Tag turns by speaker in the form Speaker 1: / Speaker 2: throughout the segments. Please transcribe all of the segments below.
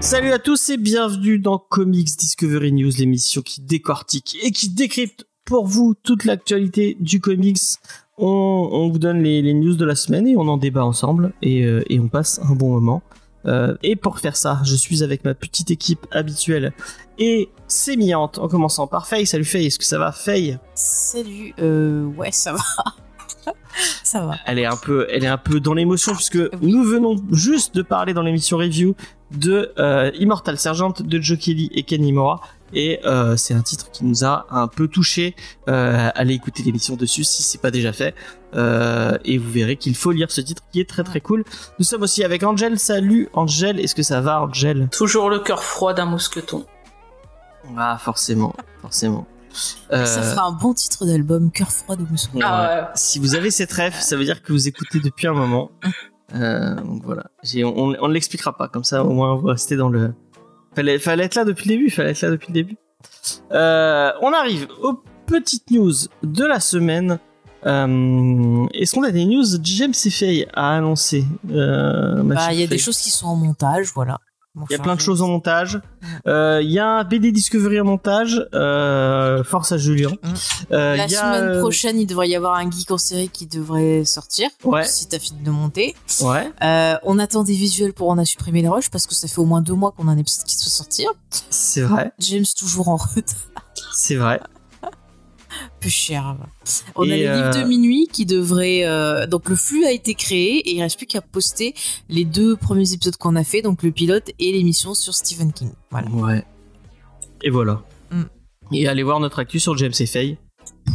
Speaker 1: Salut à tous et bienvenue dans Comics Discovery News, l'émission qui décortique et qui décrypte pour vous toute l'actualité du comics. On, vous donne les, news de la semaine et on en débat ensemble et, euh, et on passe un bon moment. Euh, et pour faire ça, je suis avec ma petite équipe habituelle et sémillante, en commençant par Faye. Salut Faye, est-ce que ça va Faye?
Speaker 2: Salut, euh, ouais, ça va. ça va.
Speaker 1: elle est un peu, elle est un peu dans l'émotion puisque nous venons juste de parler dans l'émission review de euh, Immortal Sergeant de Joe Kelly et Kenny Mora. Et euh, c'est un titre qui nous a un peu touché. Euh, allez écouter l'émission dessus si c'est pas déjà fait. Euh, et vous verrez qu'il faut lire ce titre qui est très très cool. Nous sommes aussi avec Angel. Salut Angel, est-ce que ça va Angel?
Speaker 3: Toujours le cœur froid d'un mousqueton.
Speaker 1: Ah forcément, forcément.
Speaker 2: Ça fera un bon titre d'album, Cœur froid de.
Speaker 1: Ouais.
Speaker 3: Ah ouais.
Speaker 1: Si vous avez cette ref, ça veut dire que vous écoutez depuis un moment. Euh, donc voilà. J'ai- on, on ne l'expliquera pas, comme ça au moins on va rester dans le. Fallait, fallait être là depuis le début, fallait être là depuis le début. Euh, on arrive aux petites news de la semaine. Euh, Est-ce qu'on a des news James Faye a annoncé euh,
Speaker 2: Bah, il y a des choses qui sont en montage, voilà.
Speaker 1: Il y a plein de choses en montage. Euh, Il y a un BD Discovery en montage. Euh, force à Julien.
Speaker 2: Mm.
Speaker 1: Euh,
Speaker 2: La
Speaker 1: il y a,
Speaker 2: semaine
Speaker 1: euh,
Speaker 2: prochaine, il devrait y avoir un geek en série qui devrait sortir.
Speaker 1: Ouais.
Speaker 2: Si t'as fini de monter.
Speaker 1: Ouais,
Speaker 2: Euh, on attend des visuels pour en a supprimé les rushs parce que ça fait au moins deux mois qu'on a un épisode qui doit sortir.
Speaker 1: c'est vrai,
Speaker 2: James toujours en retard.
Speaker 1: c'est vrai.
Speaker 2: Cher. On
Speaker 1: Et,
Speaker 2: a les
Speaker 1: euh,
Speaker 2: livres de minuit qui devraient. euh, Donc le flux a été créé et il reste plus qu'à poster les deux premiers épisodes qu'on a fait, donc le pilote et l'émission sur Stephen King. Voilà.
Speaker 1: Ouais. Et voilà.
Speaker 2: Mm.
Speaker 1: Et allez voir notre actu sur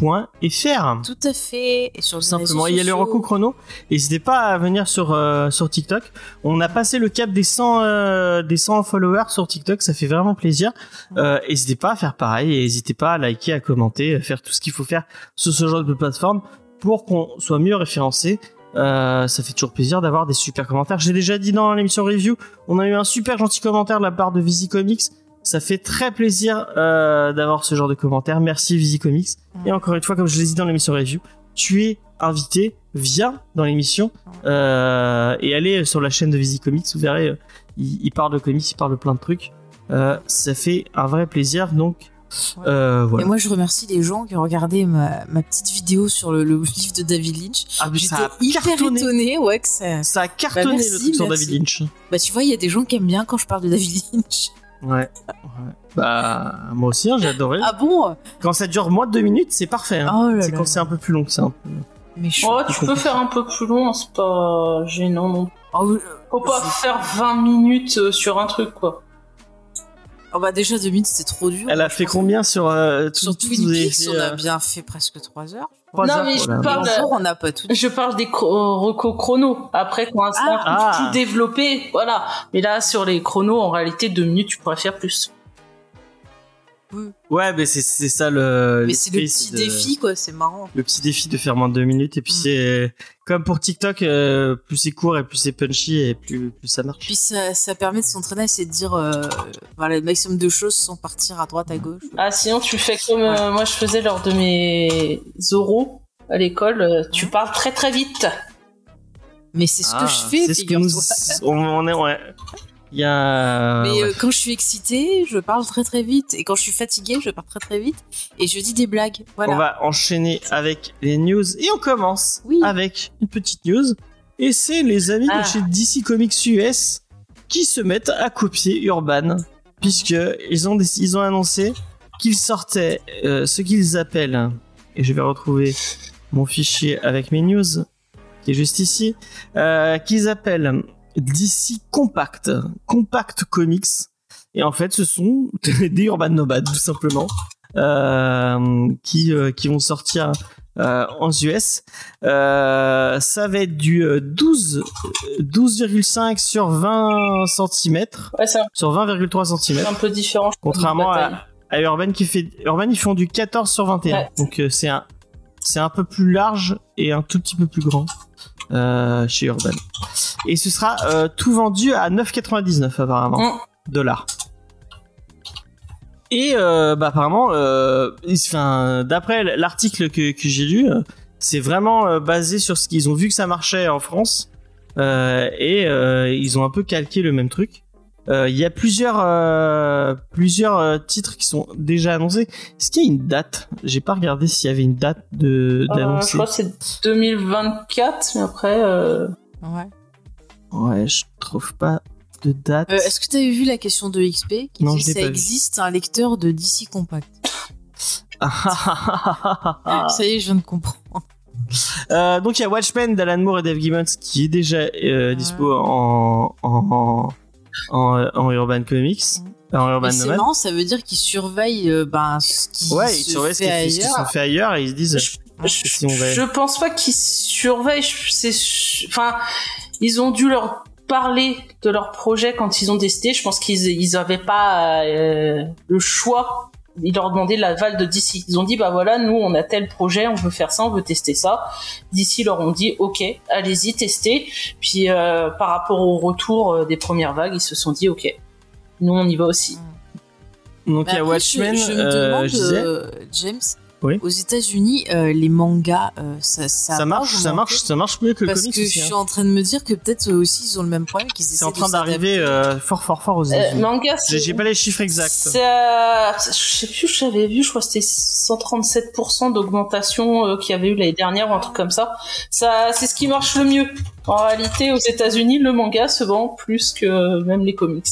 Speaker 1: jamesfay.fr.
Speaker 2: Tout à fait. Et sur les
Speaker 1: Simplement, il y a le recours chrono. N'hésitez pas à venir sur, euh, sur TikTok. On a passé le cap des 100, euh, des 100 followers sur TikTok. Ça fait vraiment plaisir. Euh, n'hésitez pas à faire pareil. Et n'hésitez pas à liker, à commenter, à faire tout ce qu'il faut faire sur ce genre de plateforme pour qu'on soit mieux référencé. Euh, ça fait toujours plaisir d'avoir des super commentaires. J'ai déjà dit dans l'émission review, on a eu un super gentil commentaire de la part de Visi Comics. Ça fait très plaisir euh, d'avoir ce genre de commentaires. Merci Visi Comics. Et encore une fois, comme je l'ai dit dans l'émission review, tu es invité, viens dans l'émission euh, et allez sur la chaîne de Visi Comics. Vous verrez, euh, il, il parle de comics, il parle de plein de trucs. Euh, ça fait un vrai plaisir. Donc euh,
Speaker 2: Et moi, je remercie les gens qui ont regardé ma, ma petite vidéo sur le, le livre de David Lynch.
Speaker 1: Ah, mais
Speaker 2: J'étais hyper
Speaker 1: cartonné.
Speaker 2: étonnée, ouais, que ça.
Speaker 1: Ça a cartonné
Speaker 2: Bah, merci,
Speaker 1: le truc sur
Speaker 2: merci.
Speaker 1: David Lynch.
Speaker 2: Bah, tu vois, il y a des gens qui aiment bien quand je parle de David Lynch.
Speaker 1: Ouais. ouais. Bah moi aussi, hein, j'ai adoré.
Speaker 2: Ah bon?
Speaker 1: Quand ça dure moins de deux minutes, c'est parfait. hein.
Speaker 2: Oh
Speaker 1: c'est quand c'est un peu plus long, que c'est un peu.
Speaker 2: Mais chaud.
Speaker 3: Oh, tu peux faire un peu plus long, c'est pas gênant non.
Speaker 2: Oh, euh,
Speaker 3: Faut pas
Speaker 2: je-
Speaker 3: faire 20 minutes euh, sur un truc quoi.
Speaker 2: oh, bah, déjà, 2 minutes, c'était trop dur.
Speaker 1: Elle a fait combien sur euh, tout-
Speaker 2: Sur Twin Peaks, on a
Speaker 1: euh,
Speaker 2: bien fait presque 3 heures.
Speaker 1: Trois
Speaker 3: Non,
Speaker 1: heures
Speaker 3: mais
Speaker 1: pour
Speaker 3: je parle-
Speaker 2: on n'a pas tout.
Speaker 3: Je parle des chro- recos chrono. Après, quand c'est un
Speaker 1: Ah.
Speaker 3: truc tout développé, voilà. Mais là, sur les chronos, en réalité, deux minutes, tu pourrais faire plus.
Speaker 1: Ouais, mais c'est ça le.
Speaker 2: Mais c'est le petit
Speaker 1: de-
Speaker 2: défi, quoi, c'est marrant.
Speaker 1: Le petit défi de faire moins de deux minutes et puis
Speaker 2: Mm.
Speaker 1: c'est comme pour TikTok, euh, plus c'est court et plus c'est punchy et plus plus ça marche.
Speaker 2: Puis ça, ça permet de s'entraîner, c'est de dire euh, voilà, le maximum de choses sans partir à droite, à gauche.
Speaker 3: Ah, sinon, tu fais comme euh, moi je faisais lors de mes oraux à l'école. euh, tu parles très très vite.
Speaker 2: Mais c'est ce
Speaker 1: Ah,
Speaker 2: que je fais,
Speaker 1: c'est ce que nous. On, on est ouais. Il y a.
Speaker 2: Mais
Speaker 1: ouais.
Speaker 2: euh, quand je suis excitée, je parle très très vite. Et quand je suis fatiguée, je parle très très vite. Et je dis des blagues. Voilà.
Speaker 1: On va enchaîner avec les news et on commence
Speaker 2: Oui.
Speaker 1: avec une petite new. Et c'est les amis
Speaker 3: Ah.
Speaker 1: de chez DC Comics US qui se mettent à copier Urban puisque ils ont ils ont annoncé qu'ils sortaient euh, ce qu'ils appellent et je vais retrouver mon fichier avec mes news qui est juste ici euh, qu'ils appellent DC Compact Compact Comics et en fait ce sont des Urban Nomads tout simplement euh, qui, euh, qui vont sortir euh, en US. Ça va être du euh, 12 euh, 12,5 sur 20 cm
Speaker 3: Ouais, un,
Speaker 1: sur 20,3 cm
Speaker 3: c'est un peu différent.
Speaker 1: contrairement à, à Urban qui fait Urban ils font du 14 sur 21
Speaker 3: Ouais.
Speaker 1: donc c'est un c'est un peu plus large et un tout petit peu plus grand euh, chez Urban. Et ce sera euh, tout vendu à 9,99 apparemment
Speaker 3: Mm.
Speaker 1: dollars. Et euh, bah apparemment, d'après l'article que, que j'ai lu, c'est vraiment basé sur ce qu'ils ont vu que ça marchait en France et ils ont un peu calqué le même truc. Euh, Il y a plusieurs euh, plusieurs euh, titres qui sont déjà annoncés. Est-ce qu'il y a une date? J'ai pas regardé s'il y avait une date de
Speaker 3: Euh, je
Speaker 1: d'annoncer.
Speaker 3: crois que c'est 2024, mais après. euh,
Speaker 2: Ouais.
Speaker 1: Ouais, je trouve pas de date.
Speaker 2: Euh, Est-ce que tu avais vu la question de XP qui
Speaker 1: Non,
Speaker 2: dit
Speaker 1: je
Speaker 2: ça
Speaker 1: pas vu.
Speaker 2: existe un lecteur de DC Compact. Ça y est, je viens de comprendre.
Speaker 1: Euh, donc il y a Watchmen d'Alan Moore et Dave Gibbons qui est déjà euh, dispo en, en, en, en Urban Comics,
Speaker 2: Mhm.
Speaker 1: en Urban
Speaker 2: c'est marrant, ça veut dire qu'ils surveillent euh, ben, ce qui
Speaker 1: Ouais, ils
Speaker 2: se
Speaker 1: surveillent ce qui,
Speaker 2: fait
Speaker 1: ce qui
Speaker 2: ailleurs.
Speaker 1: sont fait ailleurs et ils se disent.
Speaker 3: Je,
Speaker 1: si on va-
Speaker 3: je pense pas qu'ils surveillent. C'est, enfin, ils ont dû leur parler de leur projet quand ils ont décidé. Je pense qu'ils ils avaient pas euh, le choix. Ils leur demandaient l'aval de DC. Ils ont dit bah voilà, nous on a tel projet, on veut faire ça, on veut tester ça. DC leur ont dit ok, allez-y, testez. Puis euh, par rapport au retour euh, des premières vagues, ils se sont dit ok, nous on y va aussi.
Speaker 1: Donc il y a
Speaker 2: après,
Speaker 1: Watchmen,
Speaker 2: je, je me
Speaker 1: euh,
Speaker 2: demande,
Speaker 1: je disais,
Speaker 2: euh, James,
Speaker 1: Oui.
Speaker 2: aux États-Unis, euh, les mangas, euh, ça, ça,
Speaker 1: ça, marche, ça marche, ça marche mieux que le
Speaker 2: Parce
Speaker 1: comics
Speaker 2: que
Speaker 1: aussi,
Speaker 2: je
Speaker 1: hein.
Speaker 2: suis en train de me dire que peut-être eux aussi ils ont le même problème qu'ils
Speaker 1: C'est
Speaker 2: essaient
Speaker 1: en
Speaker 2: de
Speaker 1: train d'arriver euh, fort fort fort aux
Speaker 3: Euh,
Speaker 1: États-Unis.
Speaker 3: manga,
Speaker 1: J'ai
Speaker 3: c'est-
Speaker 1: j'ai pas les chiffres exacts.
Speaker 3: C'est, euh, je sais plus, j'avais vu, je crois que c'était 137% d'augmentation euh, qu'il y avait eu l'année dernière ou un truc comme ça. Ça, c'est ce qui marche le mieux. En réalité, aux États-Unis, le manga se vend plus que même les comics.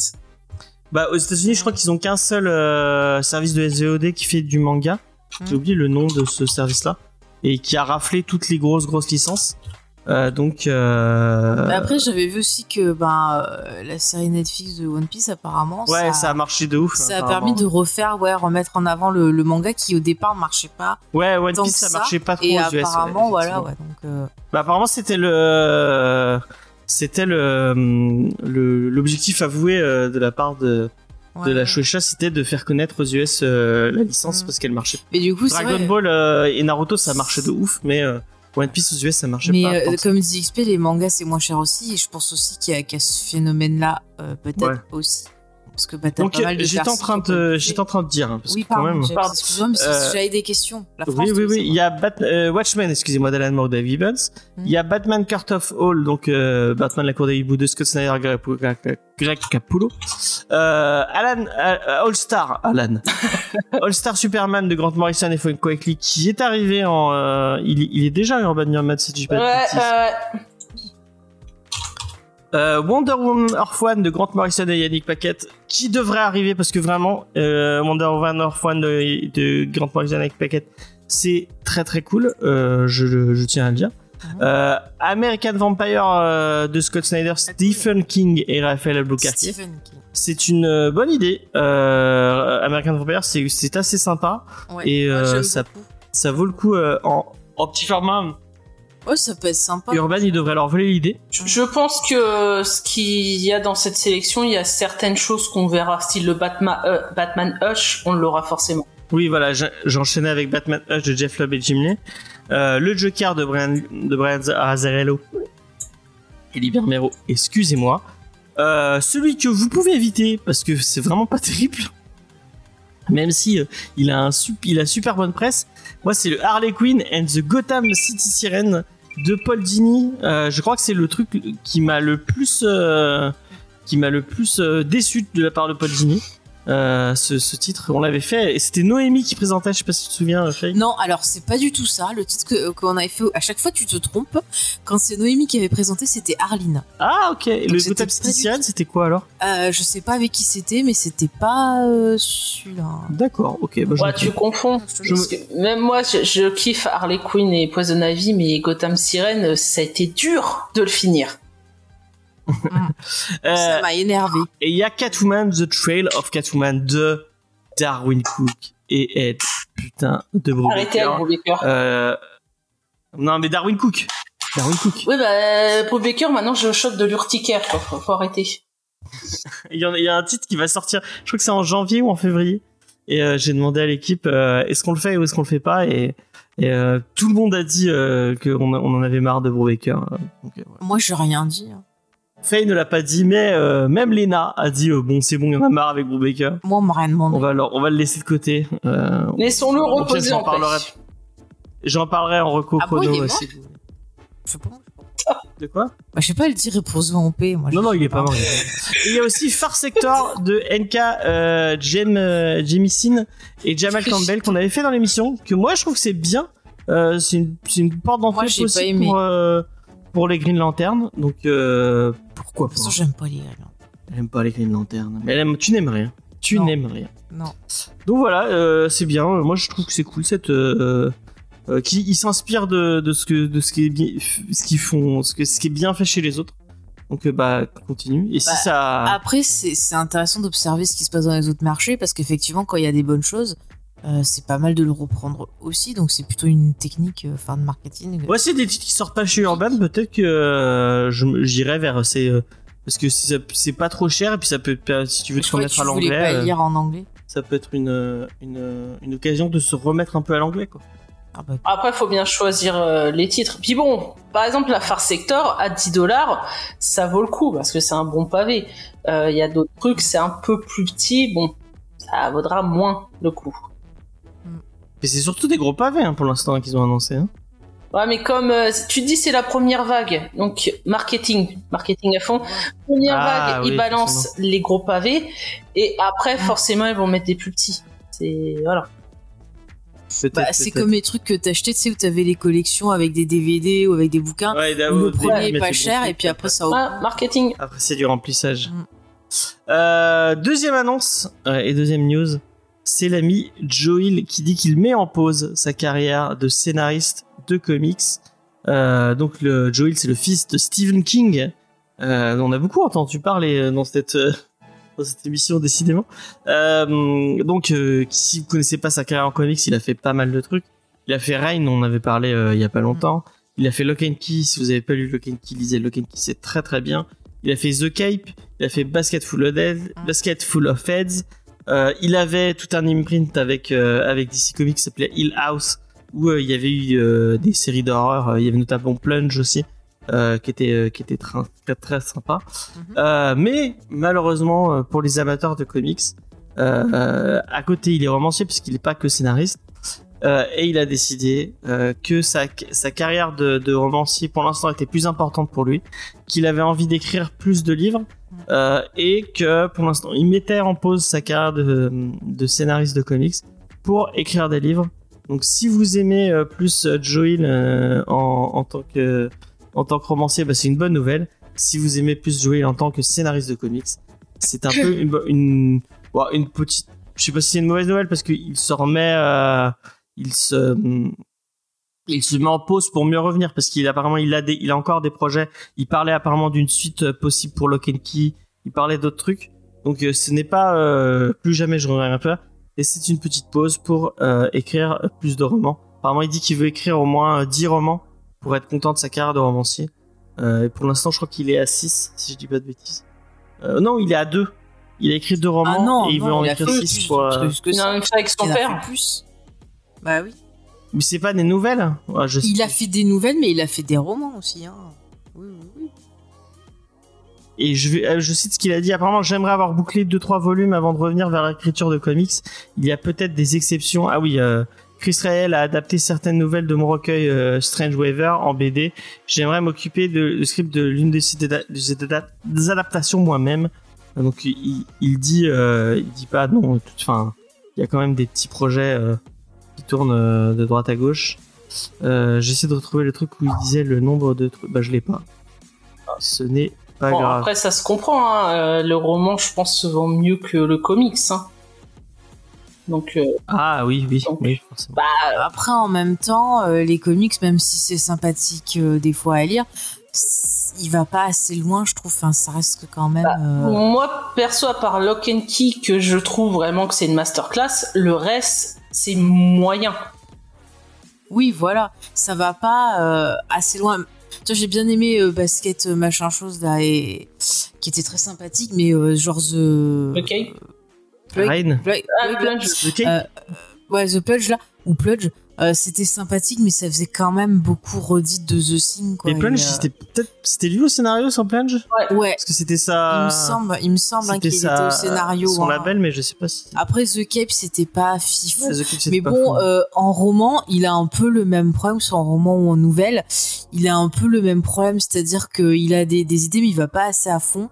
Speaker 1: Bah aux États-Unis, je crois qu'ils ont qu'un seul euh, service de SVOD qui fait du manga. J'ai oublié le nom de ce service-là et qui a raflé toutes les grosses grosses licences. Euh, donc euh,
Speaker 2: Mais après, j'avais vu aussi que ben, euh, la série Netflix de One Piece, apparemment,
Speaker 1: ouais,
Speaker 2: ça,
Speaker 1: ça a marché de ouf.
Speaker 2: ça a permis de refaire, ouais, remettre en avant le, le manga qui au départ marchait pas.
Speaker 1: Ouais, One Piece ça
Speaker 2: ça,
Speaker 1: marchait pas trop
Speaker 2: Et
Speaker 1: aux US. ouais,
Speaker 2: apparemment, voilà, ouais. Donc, euh,
Speaker 1: Bah, apparemment c'était le c'était le l'objectif avoué de la part de de la Shueisha, c'était de faire connaître aux US euh, la licence
Speaker 2: Mm.
Speaker 1: parce qu'elle marchait.
Speaker 2: Mais du coup,
Speaker 1: Dragon
Speaker 2: vrai.
Speaker 1: Ball euh, et Naruto ça marchait de ouf, mais euh, One Piece aux US ça marchait
Speaker 2: Mais
Speaker 1: pas.
Speaker 2: euh,
Speaker 1: que ça.
Speaker 2: comme dit XP, les mangas c'est moins cher aussi, et je pense aussi qu'il y, a- qu'il y a ce phénomène-là, euh, peut-être
Speaker 1: Ouais.
Speaker 2: aussi. Parce que bah, t'as
Speaker 1: Donc
Speaker 2: pas mal de
Speaker 1: j'étais en train de
Speaker 2: écouté.
Speaker 1: j'étais en train de dire hein, parce
Speaker 2: Oui,
Speaker 1: que quand
Speaker 2: pardon,
Speaker 1: même.
Speaker 2: James,
Speaker 3: Pardon.
Speaker 2: excuse-moi, mais
Speaker 1: Euh,
Speaker 2: j'avais des questions. La France,
Speaker 1: Oui, oui, oui. Il y a Bat- euh, Watchmen, excusez-moi, d'Alan Moore, Dave Gibbons.
Speaker 2: Hmm.
Speaker 1: Il y a Batman Court of Hall, donc euh, Batman la cour des hiboux de Scott Snyder, Greg Greg- Greg Capullo. Euh, Alan, euh, All Star, Alan. All Star Superman de Grant Morrison et Frank Quitely qui est arrivé en, euh, il, il est déjà en Urban Nomad si je dis pas de
Speaker 3: Ouais. Euh,
Speaker 1: Wonder Woman Earth One de Grant Morrison et Yannick Paquette qui devrait arriver parce que vraiment euh, Wonder Woman Earth One de, de Grant Morrison et Yannick Paquette c'est très très cool. Euh, je, je tiens à le dire.
Speaker 2: Mhm.
Speaker 1: euh, American Vampire euh, de Scott Snyder Stephen King et Raphaël
Speaker 2: King.
Speaker 1: c'est une euh, bonne idée. American Vampire c'est assez sympa.
Speaker 2: Ouais,
Speaker 1: Et,
Speaker 2: j'aime
Speaker 1: ça- ça vaut le coup en, en petit format
Speaker 2: Ouais, ça peut être sympa.
Speaker 1: Urban il devrait leur voler l'idée
Speaker 3: je pense que ce qu'il y a dans cette sélection, il y a certaines choses qu'on verra, style le Batman, euh, Batman Hush, on l'aura forcément.
Speaker 1: Oui, voilà, j'enchaînais avec Batman Hush de Jeff Loeb et Jim Lee. Euh, le Joker de Brian, de Brian Azzarello et Liber Mero, excusez-moi. Euh, celui que vous pouvez éviter, parce que c'est vraiment pas terrible, même si euh, il, a un il a super bonne presse, moi c'est le Harley Quinn and the Gotham City Siren de Paul Dini. Euh, je crois que c'est le truc qui m'a le plus, euh, qui m'a le plus euh, déçu de la part de Paul Dini. Euh, ce, ce titre, on l'avait fait et c'était Noémie qui présentait, je sais pas si tu te souviens, Faye.
Speaker 2: Non, alors c'est pas du tout ça. Le titre que- qu'on avait fait, à chaque fois tu te trompes. Quand c'est Noémie qui avait présenté, c'était Arline.
Speaker 1: Ah ok, le
Speaker 2: du
Speaker 1: Siren,
Speaker 2: tout-
Speaker 1: c'était quoi alors?
Speaker 2: Euh, je sais pas avec qui c'était, mais c'était pas euh, celui-là.
Speaker 1: D'accord, ok. Bah, je
Speaker 3: Ouais, tu confonds.
Speaker 1: Je
Speaker 3: Parce que même moi, je, je kiffe Harley Quinn et Poison Ivy, mais Gotham Siren, ça a été dur de le finir.
Speaker 1: Euh,
Speaker 2: Ça m'a énervé.
Speaker 1: et il y a Catwoman, The Trail of Catwoman de Darwin Cook et Ed, putain, de
Speaker 3: Arrêtez avec
Speaker 1: Brubaker.
Speaker 3: Brubaker.
Speaker 1: Euh... Non mais Darwin Cook. Darwin Cook.
Speaker 3: Oui, bah, Brubaker, maintenant, je chope de l'urticaire, quoi. Faut, faut arrêter.
Speaker 1: Il y, en a, il y a un titre qui va sortir, je crois que c'est en janvier ou en février. Et euh, j'ai demandé à l'équipe, euh, est-ce qu'on le fait ou est-ce qu'on le fait pas? Et Et euh, tout le monde a dit euh, qu'on on en avait marre de Brubaker. euh, donc, euh.
Speaker 2: Moi, j'ai rien dit. hein.
Speaker 1: Faye ne l'a pas dit, mais euh, même Lena a dit euh, bon, c'est bon, il y en a marre avec Brubaker.
Speaker 2: Moi, on m'a rien demandé.
Speaker 1: On va, le- on va le laisser de côté. Euh,
Speaker 3: Laissons-le reposer
Speaker 1: j'en
Speaker 3: en paix.
Speaker 1: parlerai. J'en parlerai en reco
Speaker 2: Ah bon,
Speaker 1: chrono
Speaker 2: il est mort
Speaker 1: aussi.
Speaker 2: Je sais pas.
Speaker 1: De quoi?
Speaker 2: Bah, je sais pas, elle dit repose en paix. Moi,
Speaker 1: Non, non,
Speaker 2: sais
Speaker 1: il est pas mort. il est pas mort. Il y a aussi Far Sector de NK, euh, Jem, euh, Jemisin et Jamal Campbell qu'on avait fait dans l'émission. Que moi, je trouve que c'est bien. Euh, c'est une, c'est une porte
Speaker 2: Moi,
Speaker 1: d'entrée
Speaker 2: j'ai pas
Speaker 1: possible
Speaker 2: aimé.
Speaker 1: pour, euh, pour les Green Lanterns. Donc, euh, pourquoi
Speaker 2: De
Speaker 1: pas
Speaker 2: toute façon, j'aime pas les gars.
Speaker 1: Elle aime pas les Green Lanterns. Mais elle aime- tu n'aimes rien. Tu
Speaker 2: Non.
Speaker 1: n'aimes rien.
Speaker 2: Non.
Speaker 1: Donc voilà, euh, c'est bien. Moi, je trouve que c'est cool cette. Euh, euh, qui ils s'inspirent de, de ce que de ce qui est bien, ce qu'ils font, ce que ce qui est bien fait chez les autres. Donc euh, bah continue. Et si
Speaker 2: Bah,
Speaker 1: ça.
Speaker 2: Après, c'est c'est intéressant d'observer ce qui se passe dans les autres marchés parce qu'effectivement, quand il y a des bonnes choses, euh, c'est pas mal de le reprendre aussi. Donc, c'est plutôt une technique euh, fin de marketing.
Speaker 1: Ouais, c'est des titres qui sortent pas chez Urban. Peut-être que euh, j'irai vers ces. euh, parce que c'est pas trop cher et puis ça peut si tu veux te remettre
Speaker 2: tu
Speaker 1: à
Speaker 2: voulais
Speaker 1: l'anglais,
Speaker 2: pas
Speaker 1: euh,
Speaker 2: lire en anglais.
Speaker 1: ça peut être une, euh, une euh, une occasion de se remettre un peu à l'anglais quoi.
Speaker 2: Ah bah,
Speaker 3: Après, faut bien choisir euh, les titres. Puis bon, par exemple, la Far Sector à 10 dollars, ça vaut le coup parce que c'est un bon pavé. Euh, Il y a d'autres trucs, c'est un peu plus petit, bon, ça vaudra moins le coup.
Speaker 1: Mais c'est surtout des gros pavés hein, pour l'instant qu'ils ont annoncé. Hein.
Speaker 3: Ouais, mais comme euh, tu dis, c'est la première vague, donc marketing, marketing à fond. Première
Speaker 1: Ah,
Speaker 3: vague,
Speaker 1: oui,
Speaker 3: ils balancent les gros pavés, et après, forcément, ils vont mettre des plus petits. C'est voilà.
Speaker 2: Bah, c'est comme les trucs que t'achetais, tu sais, où t'avais les collections avec des DVD ou avec des bouquins.
Speaker 1: Ouais,
Speaker 2: où le premier est pas cher et puis après ça.
Speaker 3: Ah, marketing.
Speaker 1: Après, c'est du remplissage.
Speaker 2: Mm.
Speaker 1: Euh, deuxième annonce euh, et deuxième news, c'est l'ami Joel qui dit qu'il met en pause sa carrière de scénariste de comics. Euh, donc le Joel, c'est le fils de Stephen King. Euh, on a beaucoup entendu parler euh, dans cette euh, dans cette émission décidément. Donc si vous connaissez pas sa carrière en comics, il a fait pas mal de trucs. Il a fait Rain, on en avait parlé il y a pas longtemps. Il a fait Lock and Key. Si vous avez pas lu Lock and Key, lisez Lock and Key, c'est très très bien. Il a fait The Cape. Il a fait Basket Full of Heads.
Speaker 2: Mm.
Speaker 1: Basket Full of Heads. Euh, il avait tout un imprint avec euh, avec DC Comics qui s'appelait Hill House où euh, il y avait eu euh, des séries d'horreur. Euh, Il y avait notamment Plunge aussi. euh, qui était euh, qui était très très, très sympa
Speaker 2: Mhm.
Speaker 1: Euh, mais malheureusement pour les amateurs de comics à côté il est romancier puisqu'il n'est pas que scénariste euh, et il a décidé euh, que sa, sa carrière de, de romancier pour l'instant était plus importante pour lui, qu'il avait envie d'écrire plus de livres euh, et que pour l'instant il mettait en pause sa carrière de, de scénariste de comics pour écrire des livres. Donc si vous aimez euh, plus euh, Joel euh, en, en tant que en tant que romancier, bah, c'est une bonne nouvelle. Si vous aimez plus Joel en tant que scénariste de comics, c'est un peu une, une, une petite je sais pas si c'est une mauvaise nouvelle parce qu'il se remet il se il se met en pause pour mieux revenir parce qu'il apparemment il a des il a encore des projets. Il parlait apparemment d'une suite euh, possible pour Lock and Key. Il parlait d'autres trucs. Donc euh, ce n'est pas euh, plus jamais je reviens un peu. Et c'est une petite pause pour euh, écrire euh, plus de romans. Apparemment il dit qu'il veut écrire au moins euh, 10 romans pour être content de sa carrière de romancier. Euh, et pour l'instant je crois qu'il est à 6 si je dis pas de bêtises. Euh, non il est à 2 il a écrit deux romans
Speaker 2: Ah non,
Speaker 1: et il
Speaker 2: non,
Speaker 1: veut en
Speaker 2: il a
Speaker 1: écrire
Speaker 2: fait
Speaker 1: 6
Speaker 2: plus
Speaker 1: pour euh,
Speaker 2: que
Speaker 3: Il fait avec son
Speaker 2: Il
Speaker 3: père.
Speaker 2: plus. Bah oui.
Speaker 1: Mais c'est pas des nouvelles Ouais, je sais
Speaker 2: Il a fait des nouvelles, mais il a fait des romans aussi. Hein. Oui, oui, oui.
Speaker 1: Et je, vais, euh, je cite ce qu'il a dit. Apparemment, j'aimerais avoir bouclé 2-3 volumes avant de revenir vers l'écriture de comics. Il y a peut-être des exceptions. Ah oui, euh, Chris Rael a adapté certaines nouvelles de mon recueil euh, Strange Weather en BD. J'aimerais m'occuper de, du script de l'une des adaptations moi-même. Donc il, il dit, euh, il dit pas non. Enfin, il y a quand même des petits projets qui tournent euh, de droite à gauche. Euh, J'essaie de retrouver le truc où il disait le nombre de trucs. Bah je l'ai pas. Ce n'est pas
Speaker 3: Bon,
Speaker 1: grave.
Speaker 3: après, ça se comprend. Hein. euh, le roman, je pense, se vend mieux que le comics. Hein. Donc, euh,
Speaker 1: Ah oui, oui,
Speaker 3: Donc,
Speaker 1: oui, forcément.
Speaker 2: Après, en même temps, euh, les comics, même si c'est sympathique euh, des fois à lire, il va pas assez loin, je trouve. Enfin, ça reste quand même. euh,
Speaker 3: moi, perso, à part Lock and Key, que je trouve vraiment que c'est une masterclass, le reste, c'est moyen.
Speaker 2: Oui, voilà, ça va pas euh, assez loin. Toi, j'ai bien aimé euh, Basket euh, machin chose là, et qui était très sympathique, mais euh, genre The.
Speaker 3: Ok
Speaker 2: Plug-
Speaker 1: Rain.
Speaker 2: Plug-
Speaker 3: Ah,
Speaker 2: Plug-
Speaker 3: Plunge.
Speaker 1: Ok.
Speaker 2: Euh, ouais, The Plunge là, ou Plunge, Euh, c'était sympathique, mais ça faisait quand même beaucoup redite de The Thing. Quoi.
Speaker 1: Et Plunge,
Speaker 2: euh,
Speaker 1: c'était peut-être, c'était lui au scénario sur Plunge?
Speaker 2: Ouais,
Speaker 1: Parce que c'était
Speaker 2: il
Speaker 1: ça.
Speaker 2: me semble, il me semble hein,
Speaker 1: c'était
Speaker 2: qu'il était
Speaker 1: sa-
Speaker 2: au scénario.
Speaker 1: Son
Speaker 2: hein.
Speaker 1: label, mais je sais pas si.
Speaker 2: Après The Cape, c'était pas fifou.
Speaker 1: Ouais,
Speaker 2: Mais
Speaker 1: pas
Speaker 2: bon,
Speaker 1: fou.
Speaker 2: euh, en roman, il a un peu le même problème, soit en roman ou en nouvelle. Il a un peu le même problème, c'est-à-dire qu'il a des, des idées, mais il va pas assez à fond.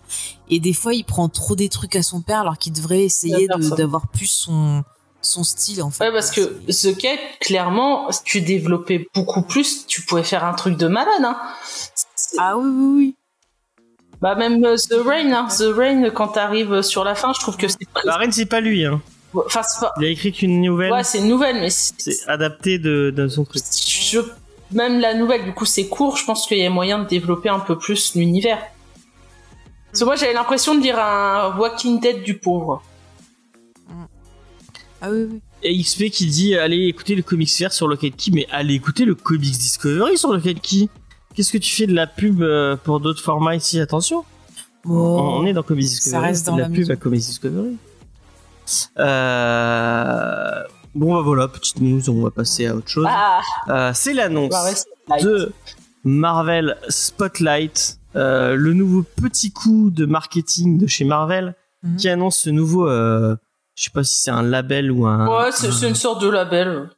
Speaker 2: Et des fois, il prend trop des trucs à son père, alors qu'il devrait essayer d'avoir plus son, son style, en fait.
Speaker 3: Ouais, parce que The Cape, clairement, si tu développais beaucoup plus, tu pouvais faire un truc de malade. Hein.
Speaker 2: Ah oui, oui, oui.
Speaker 3: Bah même euh, The Rain, hein. The Rain, quand t'arrives sur la fin, je trouve que c'est...
Speaker 1: Bah, Rennes, c'est pas lui, hein.
Speaker 3: Enfin, c'est pas...
Speaker 1: Il a écrit qu'une nouvelle.
Speaker 3: Ouais, c'est une nouvelle, mais c'est...
Speaker 1: c'est adapté de, de son truc.
Speaker 3: Je... Même la nouvelle, du coup, c'est court. Je pense qu'il y a moyen de développer un peu plus l'univers. Parce que moi, j'avais l'impression de lire un Walking Dead du pauvre.
Speaker 2: Ah oui, oui.
Speaker 1: Et XP qui dit allez écouter le Comics Fair sur Locket Key, mais allez écouter le Comics Discovery sur Locket Key. Qu'est-ce que tu fais de la pub euh, pour d'autres formats ici? Attention, on est dans Comics
Speaker 2: ça
Speaker 1: Discovery.
Speaker 2: reste
Speaker 1: c'est
Speaker 2: dans
Speaker 1: de la,
Speaker 2: la
Speaker 1: pub à Comics Discovery. Euh... Bon bah voilà, petite news, on va passer à autre chose.
Speaker 3: Ah,
Speaker 1: Euh, c'est l'annonce
Speaker 3: bah, reste
Speaker 1: de Marvel Spotlight, euh, le nouveau petit coup de marketing de chez Marvel
Speaker 2: Mhm.
Speaker 1: qui annonce ce nouveau, je sais pas si c'est un label ou un.
Speaker 3: Ouais, c'est
Speaker 1: un-
Speaker 3: c'est une sorte de label.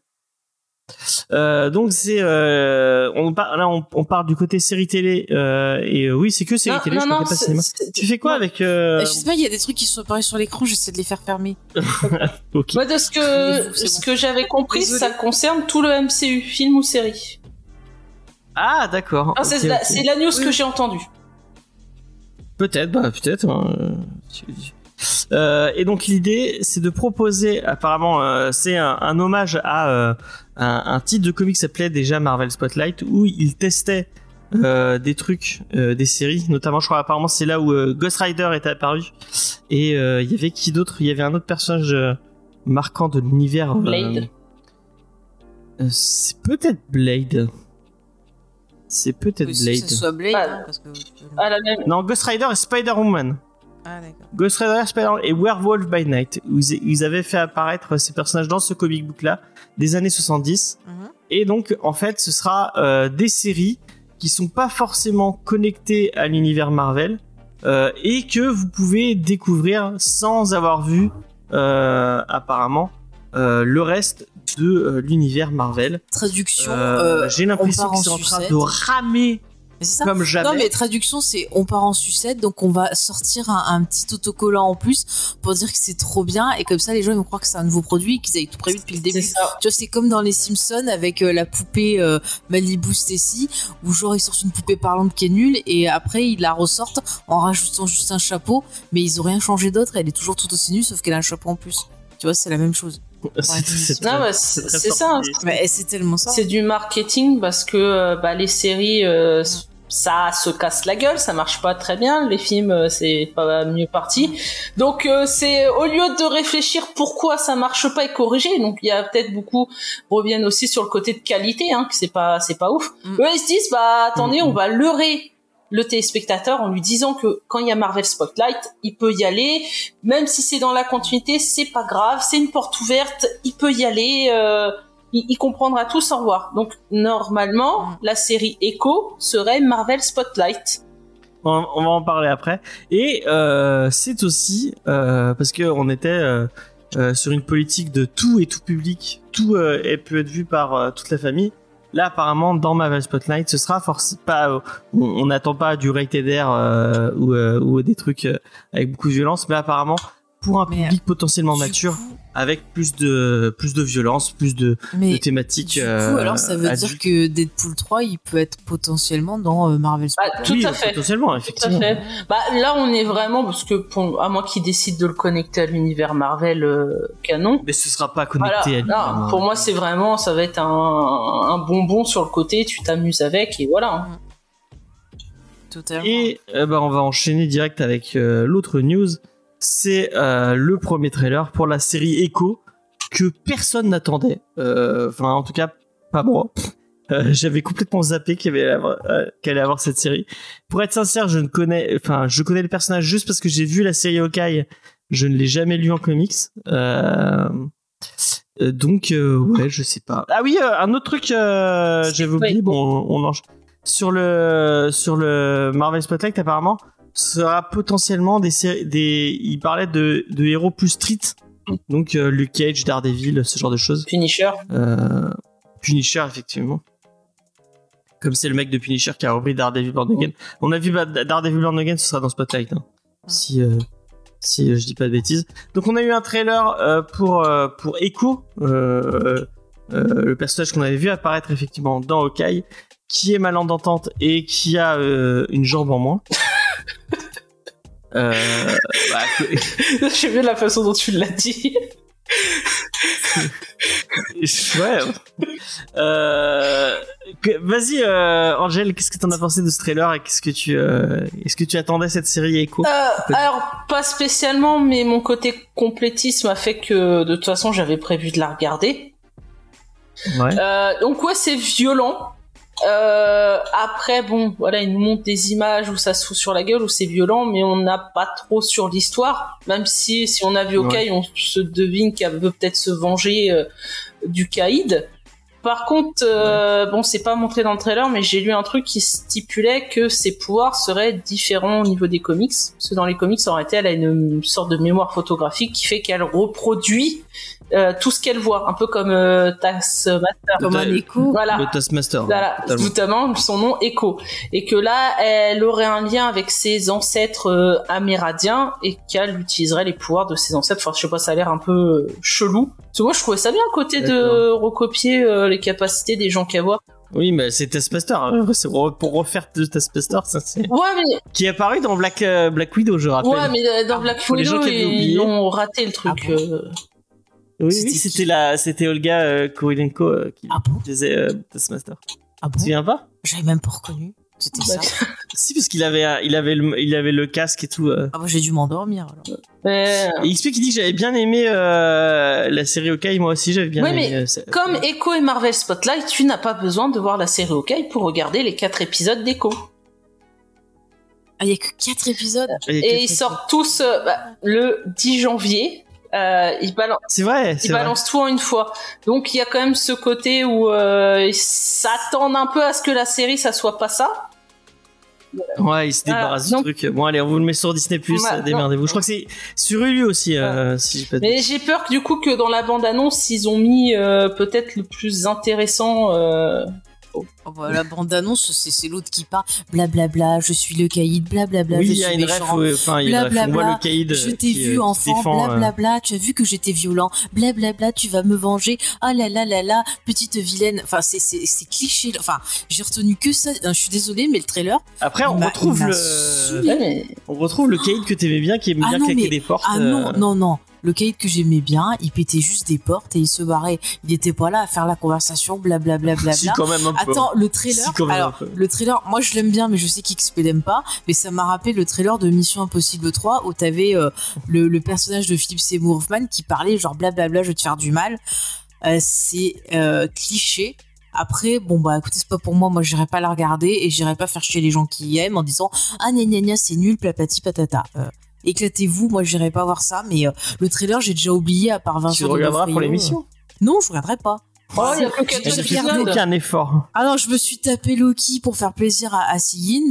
Speaker 1: Euh, donc c'est, euh, on par- là on, on part du côté série télé euh, et euh, oui c'est que série
Speaker 3: Non,
Speaker 1: télé,
Speaker 3: non,
Speaker 1: je
Speaker 3: non,
Speaker 1: pas cinéma. Tu fais quoi
Speaker 3: non.
Speaker 1: avec
Speaker 2: Je sais pas, il y a des trucs qui sont apparus sur l'écran, j'essaie de les faire fermer.
Speaker 1: ok.
Speaker 3: Moi, de ce que, ce
Speaker 2: bon.
Speaker 3: que j'avais compris, ça concerne tout le MCU, film ou série.
Speaker 1: Ah d'accord.
Speaker 3: Ah, c'est
Speaker 1: ok,
Speaker 3: la, news
Speaker 2: Oui.
Speaker 3: que j'ai entendue.
Speaker 1: Peut-être, bah peut-être. hein, et donc l'idée, c'est de proposer, apparemment, euh, c'est un, un hommage à euh, un, un titre de comics qui s'appelait déjà Marvel Spotlight, où il testait euh, des trucs, euh, des séries, notamment, je crois, apparemment, c'est là où euh, Ghost Rider était apparu. Et euh, il y avait qui d'autre? Il y avait un autre personnage euh, marquant de l'univers. euh,
Speaker 3: Blade.
Speaker 1: euh, c'est peut-être Blade. C'est peut-être
Speaker 2: Oui,
Speaker 1: Blade.
Speaker 2: Que ce soit Blade,
Speaker 3: Ah.
Speaker 2: hein, parce que...
Speaker 3: Ah, la même.
Speaker 1: Non, Ghost Rider et Spider-Woman.
Speaker 2: Ah.
Speaker 1: Ghost Rider, Spider et Werewolf by Night. où Ils ils avaient fait apparaître ces personnages dans ce comic book là des années 70.
Speaker 2: Mhm.
Speaker 1: Et donc, en fait, ce sera euh, des séries qui sont pas forcément connectées à l'univers Marvel euh, et que vous pouvez découvrir sans avoir vu euh, apparemment euh, le reste de euh, l'univers Marvel.
Speaker 2: Traduction,
Speaker 1: Euh,
Speaker 2: euh,
Speaker 1: J'ai l'impression qu'ils sont
Speaker 2: en
Speaker 1: train de ramer
Speaker 2: mais c'est ça.
Speaker 1: comme jamais.
Speaker 2: Non, mais traduction, c'est on part en sucette, donc on va sortir un, un petit autocollant en plus pour dire que c'est trop bien, et comme ça, les gens ils vont croire que c'est un nouveau produit, qu'ils avaient tout prévu depuis le début.
Speaker 3: ça.
Speaker 2: Tu vois, c'est comme dans les Simpsons avec euh, la poupée euh, Malibu Stacy, où genre ils sortent une poupée parlante qui est nulle, et après ils la ressortent en rajoutant juste un chapeau, mais ils ont rien changé d'autre, elle est toujours tout aussi nulle, sauf qu'elle a un chapeau en plus. Tu vois, c'est la même chose.
Speaker 1: C'est-
Speaker 3: ça. hein.
Speaker 2: Mais c'est tellement ça.
Speaker 3: C'est du marketing parce que euh, bah, les séries, euh, ça se casse la gueule, ça marche pas très bien. Les films, euh, c'est pas mieux parti. Donc euh, c'est au lieu de réfléchir pourquoi ça marche pas et corriger. Donc il y a peut-être beaucoup reviennent aussi sur le côté de qualité, hein, que c'est pas c'est pas ouf.
Speaker 2: Mm.
Speaker 3: Eux ils se disent bah attendez,
Speaker 1: Mm,
Speaker 3: on va leurrer le téléspectateur en lui disant que quand il y a Marvel Spotlight, il peut y aller, même si c'est dans la continuité, c'est pas grave, c'est une porte ouverte, il peut y aller, euh, il, il comprendra tout sans voir. Donc normalement,
Speaker 2: Mm.
Speaker 3: la série Echo serait Marvel Spotlight.
Speaker 1: On, on va en parler après. Et euh, c'est aussi euh, parce que on était euh, euh, sur une politique de tout et tout public, tout euh, est- peut être vu par euh, toute la famille. Là, apparemment, dans Marvel Spotlight, ce sera forcément pas. on n'attend pas du rated R euh, ou, euh, ou des trucs euh, avec beaucoup de violence, mais apparemment pour un
Speaker 2: Mais,
Speaker 1: public potentiellement
Speaker 2: Du
Speaker 1: mature,
Speaker 2: coup-
Speaker 1: avec plus de plus de violence, plus de, thématiques.
Speaker 2: du coup,
Speaker 1: euh,
Speaker 2: alors ça veut dire que Deadpool 3, il peut être potentiellement dans euh, Marvel
Speaker 3: Bah, tout
Speaker 1: Oui,
Speaker 3: à fait.
Speaker 1: Potentiellement,
Speaker 3: Tout à
Speaker 1: effectivement.
Speaker 3: fait. Bah là, on est vraiment parce que pour, à moins qu'ils décident de le connecter à l'univers Marvel euh, canon.
Speaker 1: Mais ce sera pas
Speaker 3: Voilà.
Speaker 1: connecté à l'univers
Speaker 3: Non, pour moi, c'est vraiment, ça va être un, un bonbon sur le côté. Tu t'amuses avec et voilà. hein.
Speaker 2: Totalement.
Speaker 1: Et euh, bah, on va enchaîner direct avec euh, l'autre news. C'est euh, le premier trailer pour la série Echo que personne n'attendait. Euh, Enfin, en tout cas, pas moi. Euh, J'avais complètement zappé qu'il y avait avoir- qu'elle allait avoir cette série. Pour être sincère, je ne connais, enfin, je connais le personnage juste parce que j'ai vu la série Hawkeye. Je ne l'ai jamais lu en comics. Euh, donc euh, ouais, je sais pas. Ah oui, euh, un autre truc, euh, j'avais oublié. Bon, on, on en- sur le sur le Marvel Spotlight apparemment sera potentiellement des séries, des. Il parlait de de héros plus street. Donc euh, Luke Cage, Daredevil, ce genre de choses.
Speaker 3: Punisher.
Speaker 1: Euh, Punisher effectivement. Comme c'est le mec de Punisher qui a repris Daredevil Born Again. On a vu bah, Daredevil Born Again, ce sera dans Spotlight. hein. Si euh, si euh, je dis pas de bêtises. Donc on a eu un trailer euh, pour euh, pour Echo, euh, euh, le personnage qu'on avait vu apparaître effectivement dans Hawkeye, qui est malentendante et qui a euh, une jambe en moins. euh, bah,
Speaker 3: bien la façon dont tu l'as dit.
Speaker 1: ouais. Euh, Vas-y, euh, Angèle, qu'est-ce que t'en as pensé de ce trailer et qu'est-ce que tu, euh, est-ce que tu attendais cette série Echo
Speaker 3: Euh, alors, pas spécialement, mais mon côté complétisme a fait que de toute façon j'avais prévu de la regarder.
Speaker 1: Ouais.
Speaker 3: Euh, donc ouais, c'est violent. Euh, après, bon, voilà, il nous montre des images où ça se fout sur la gueule, où c'est violent, mais on n'a pas trop sur l'histoire. Même si, si on a vu Hawkeye, on se devine qu'elle veut peut-être se venger euh, du caïd. Par contre, euh, bon, c'est pas montré dans le trailer, mais j'ai lu un truc qui stipulait que ses pouvoirs seraient différents au niveau des comics. Parce que dans les comics, en réalité, elle a une sorte de mémoire photographique qui fait qu'elle reproduit euh, tout ce qu'elle voit, un peu comme euh, Taskmaster.
Speaker 2: Comme un écho.
Speaker 3: Voilà.
Speaker 1: Le Taskmaster.
Speaker 3: Voilà,
Speaker 1: totalement.
Speaker 3: notamment son nom Echo. Et que là, elle aurait un lien avec ses ancêtres euh, amérindiens et qu'elle utiliserait les pouvoirs de ses ancêtres. Enfin, je sais pas, ça a l'air un peu euh, chelou. Parce que moi, je trouvais ça bien à côté de recopier euh, les capacités des gens qu'elle voit.
Speaker 1: Oui, mais c'est Taskmaster. hein. C'est pour refaire de Taskmaster, ça c'est.
Speaker 3: Ouais, mais,
Speaker 1: Qui est apparu dans Black euh, Black Widow, je rappelle.
Speaker 3: ouais, mais dans Black
Speaker 1: les gens
Speaker 3: Widow, ils ont raté le truc.
Speaker 2: Ah bon
Speaker 3: euh.
Speaker 1: Oui,
Speaker 2: C'était
Speaker 1: oui,
Speaker 2: qui
Speaker 1: c'était la, c'était Olga euh, Kurilenko euh, qui
Speaker 2: Ah bon
Speaker 1: faisait euh, Taskmaster.
Speaker 2: Ah
Speaker 1: Tu souviens pas?
Speaker 2: J'avais même pas reconnu. C'était
Speaker 3: Bah,
Speaker 2: ça.
Speaker 1: Si, parce qu'il avait, euh, il avait le, il avait le casque et tout. euh.
Speaker 2: Ah bah j'ai dû m'endormir alors.
Speaker 3: mais,
Speaker 1: Et XP qui dit que j'avais bien aimé euh, la série Hawkeye, moi aussi j'avais bien
Speaker 3: Ouais,
Speaker 1: aimé.
Speaker 3: mais
Speaker 1: euh, ça-
Speaker 3: Comme Echo et Marvel Spotlight, tu n'as pas besoin de voir la série Hawkeye pour regarder les quatre épisodes d'Echo.
Speaker 2: Ah, il y a que 4 épisodes?
Speaker 3: Et ils sortent tous euh, bah, le 10 janvier. Euh, ils, balan-
Speaker 1: C'est vrai,
Speaker 3: ils
Speaker 1: vrai.
Speaker 3: balancent tout en une fois. Donc il y a quand même ce côté où euh, ils s'attendent un peu à ce que la série ça soit pas ça.
Speaker 1: Ouais, il se
Speaker 3: Voilà,
Speaker 1: débarrasse
Speaker 3: donc-
Speaker 1: du truc. Bon, allez, on vous le met sur Disney Plus.
Speaker 3: Ouais,
Speaker 1: démerdez-vous. Je crois que c'est sur Hulu aussi, euh, si j'ai pas de
Speaker 3: Mais j'ai peur que du coup que dans la bande annonce ils ont mis euh, peut-être le plus intéressant. euh,
Speaker 2: Oh, bah, la bande-annonce, c'est, c'est l'autre qui parle. Blablabla, je suis le caïd, blablabla,
Speaker 1: Oui,
Speaker 2: je
Speaker 1: il y a
Speaker 2: suis méchant.
Speaker 1: ouais, enfin, il y a une ref. On voit
Speaker 2: Blablabla,
Speaker 1: le caïd.
Speaker 2: Je
Speaker 1: euh,
Speaker 2: t'ai
Speaker 1: qui,
Speaker 2: vu
Speaker 1: euh, qui
Speaker 2: enfant,
Speaker 1: défend, euh,
Speaker 2: blablabla, tu as vu que j'étais violent, blablabla, tu vas me venger, ah là là là là, petite vilaine. Enfin, c'est, c'est, c'est cliché. Enfin, j'ai retenu que ça. Je suis désolée, mais le trailer.
Speaker 1: Après, on retrouve le,
Speaker 2: saoulé.
Speaker 3: ouais, mais-
Speaker 1: on retrouve le caïd que t'aimais bien, qui aimait
Speaker 2: Ah
Speaker 1: bien
Speaker 2: non,
Speaker 1: claquer
Speaker 2: mais-
Speaker 1: des portes.
Speaker 2: Ah non,
Speaker 1: euh,
Speaker 2: non, non. Le caïd que j'aimais bien, il pétait juste des portes et il se barrait. Il était pas là à faire la conversation, blablabla. Bla,
Speaker 1: Si,
Speaker 2: bla,
Speaker 1: quand même un peu.
Speaker 2: Attends, le trailer.
Speaker 1: Si,
Speaker 2: alors, le trailer, moi je l'aime bien, mais je sais qu'XP l'aime pas. Mais ça m'a rappelé le trailer de Mission Impossible 3 où t'avais euh, le, le personnage de Philip Seymour Hoffman qui parlait genre blablabla, je vais te faire du mal. Euh, c'est euh, cliché. Après, bon bah écoutez, c'est pas pour moi, moi j'irai pas la regarder et j'irai pas faire chier les gens qui y aiment en disant ah gna gna gna c'est nul, plapati patata. Éclatez-vous, moi j'irai pas voir ça, mais le trailer j'ai déjà oublié à part Vincent
Speaker 1: Tu le regarderas pour l'émission?
Speaker 2: Non, je regarderai pas.
Speaker 3: Oh, il y a que quatre
Speaker 1: aucun effort.
Speaker 2: Alors, je me suis tapé Loki pour faire plaisir à, à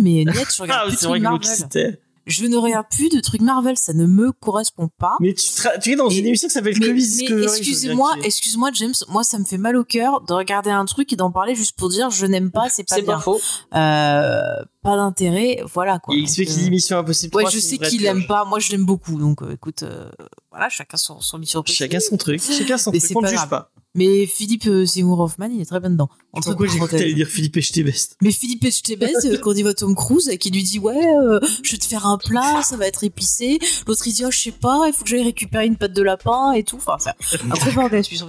Speaker 2: mais net, je regarde
Speaker 1: Ah,
Speaker 2: plus de
Speaker 1: c'est vrai
Speaker 2: trucs
Speaker 1: que
Speaker 2: Marvel.
Speaker 1: Loki, c'était.
Speaker 2: Je ne regarde plus de trucs Marvel, ça ne me correspond pas.
Speaker 1: Mais tu, es dans
Speaker 2: Et-
Speaker 1: une émission qui s'appelle
Speaker 2: mais
Speaker 1: Discovery,
Speaker 2: excusez-moi, excuse-moi James, moi ça me fait mal au cœur de regarder un truc et d'en parler juste pour dire je n'aime pas, c'est pas
Speaker 3: C'est
Speaker 2: bien.
Speaker 3: pas faux.
Speaker 2: Euh, pas d'intérêt, voilà quoi.
Speaker 1: Il explique
Speaker 2: euh,
Speaker 1: qu'il dit Mission Impossible
Speaker 2: Ouais,
Speaker 1: 3,
Speaker 2: je sais qu'il aime pas, moi je l'aime beaucoup, donc euh, écoute, euh, voilà, chacun son, son mission.
Speaker 1: Chacun son truc, chacun son truc,
Speaker 2: c'est
Speaker 1: on ne juge pas.
Speaker 2: Mais Philippe euh, Seymour Hoffman, il est très bien dedans. Entre
Speaker 1: Pourquoi j'ai cru dire Philippe Echtebest
Speaker 2: Mais Philippe Etchebest, euh, quand il voit Tom Cruise, et qui lui dit ouais, euh, je vais te faire un plat, ça va être épicé. L'autre il dit oh je sais pas, il faut que j'aille récupérer une patte de lapin et tout. Enfin, c'est un gros bordel. je suis.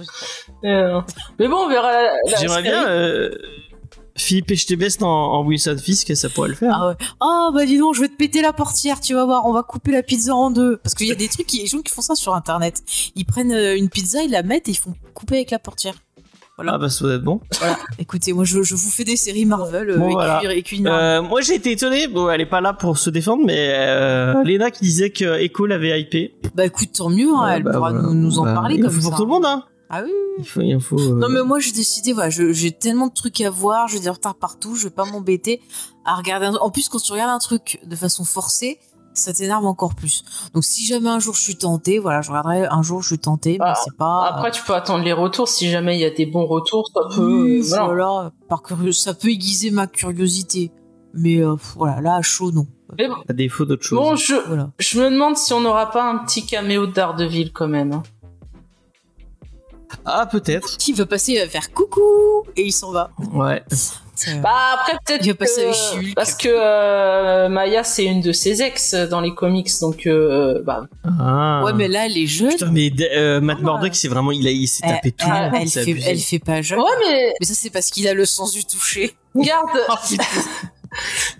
Speaker 3: Euh, Mais bon, on verra. la- la
Speaker 1: J'aimerais bien euh, Philippe Echtebest en, en Wilson Fisk, ça pourrait le faire.
Speaker 2: Ah ouais. Oh bah dis donc, je vais te péter la portière, tu vas voir, on va couper la pizza en deux. Parce qu'il y a des trucs, il y a des gens qui font ça sur internet. Ils prennent euh, une pizza, ils la mettent et ils font couper avec la portière.
Speaker 1: Ah bah ça doit être bon.
Speaker 2: Voilà. Écoutez, moi je, je vous fais des séries Marvel euh,
Speaker 1: Bon,
Speaker 2: et
Speaker 1: voilà.
Speaker 2: cuir- et culinaires.
Speaker 1: Euh, moi j'ai été étonné, bon elle est pas là pour se défendre, mais euh, Lena qui disait que Echo l'avait hypé.
Speaker 2: Bah écoute, tant mieux, hein,
Speaker 1: Ouais,
Speaker 2: elle
Speaker 1: bah,
Speaker 2: pourra
Speaker 1: voilà.
Speaker 2: nous, nous en
Speaker 1: Bah,
Speaker 2: parler comme
Speaker 1: faut
Speaker 2: ça.
Speaker 1: pour tout le monde, hein.
Speaker 2: Ah oui.
Speaker 1: Il faut, il faut. euh,
Speaker 2: Non mais moi j'ai décidé, voilà, j'ai tellement de trucs à voir, j'ai des retards partout, je vais pas m'embêter à regarder. Un... En plus quand tu regardes un truc de façon forcée, ça t'énerve encore plus. Donc si jamais un jour je suis tentée, voilà, je regarderai un jour je suis tentée, mais
Speaker 3: Ah,
Speaker 2: c'est pas.
Speaker 3: Après, tu peux attendre les retours. Si jamais il y a des bons retours, ça peut.
Speaker 2: Oui,
Speaker 3: euh, voilà.
Speaker 2: voilà, par curieux, ça peut aiguiser ma curiosité. Mais euh, voilà, là à chaud non.
Speaker 3: Mais bon,
Speaker 1: à défaut d'autre chose.
Speaker 3: bon, je,
Speaker 2: Voilà.
Speaker 3: je me demande si on n'aura pas un petit caméo de Daredevil quand même. hein.
Speaker 1: Ah, peut-être.
Speaker 2: Qui va passer à faire coucou et il s'en va.
Speaker 1: Ouais.
Speaker 2: C'est-
Speaker 3: Bah après peut-être
Speaker 2: Il va passer
Speaker 3: que-
Speaker 2: avec She-Hulk.
Speaker 3: parce que euh, Maya c'est une de ses ex dans les comics donc euh, bah
Speaker 1: Ah.
Speaker 2: Ouais mais là elle est jeune.
Speaker 1: Putain, mais euh, Matt
Speaker 2: Ah.
Speaker 1: Murdock, c'est vraiment, il a, il s'est tapé tout le
Speaker 2: elle,
Speaker 1: monde.
Speaker 2: elle
Speaker 1: c'est
Speaker 2: fait, elle fait pas jeune.
Speaker 3: ouais mais
Speaker 2: Mais ça c'est parce qu'il a le sens du toucher.
Speaker 3: regarde
Speaker 1: Oh, putain.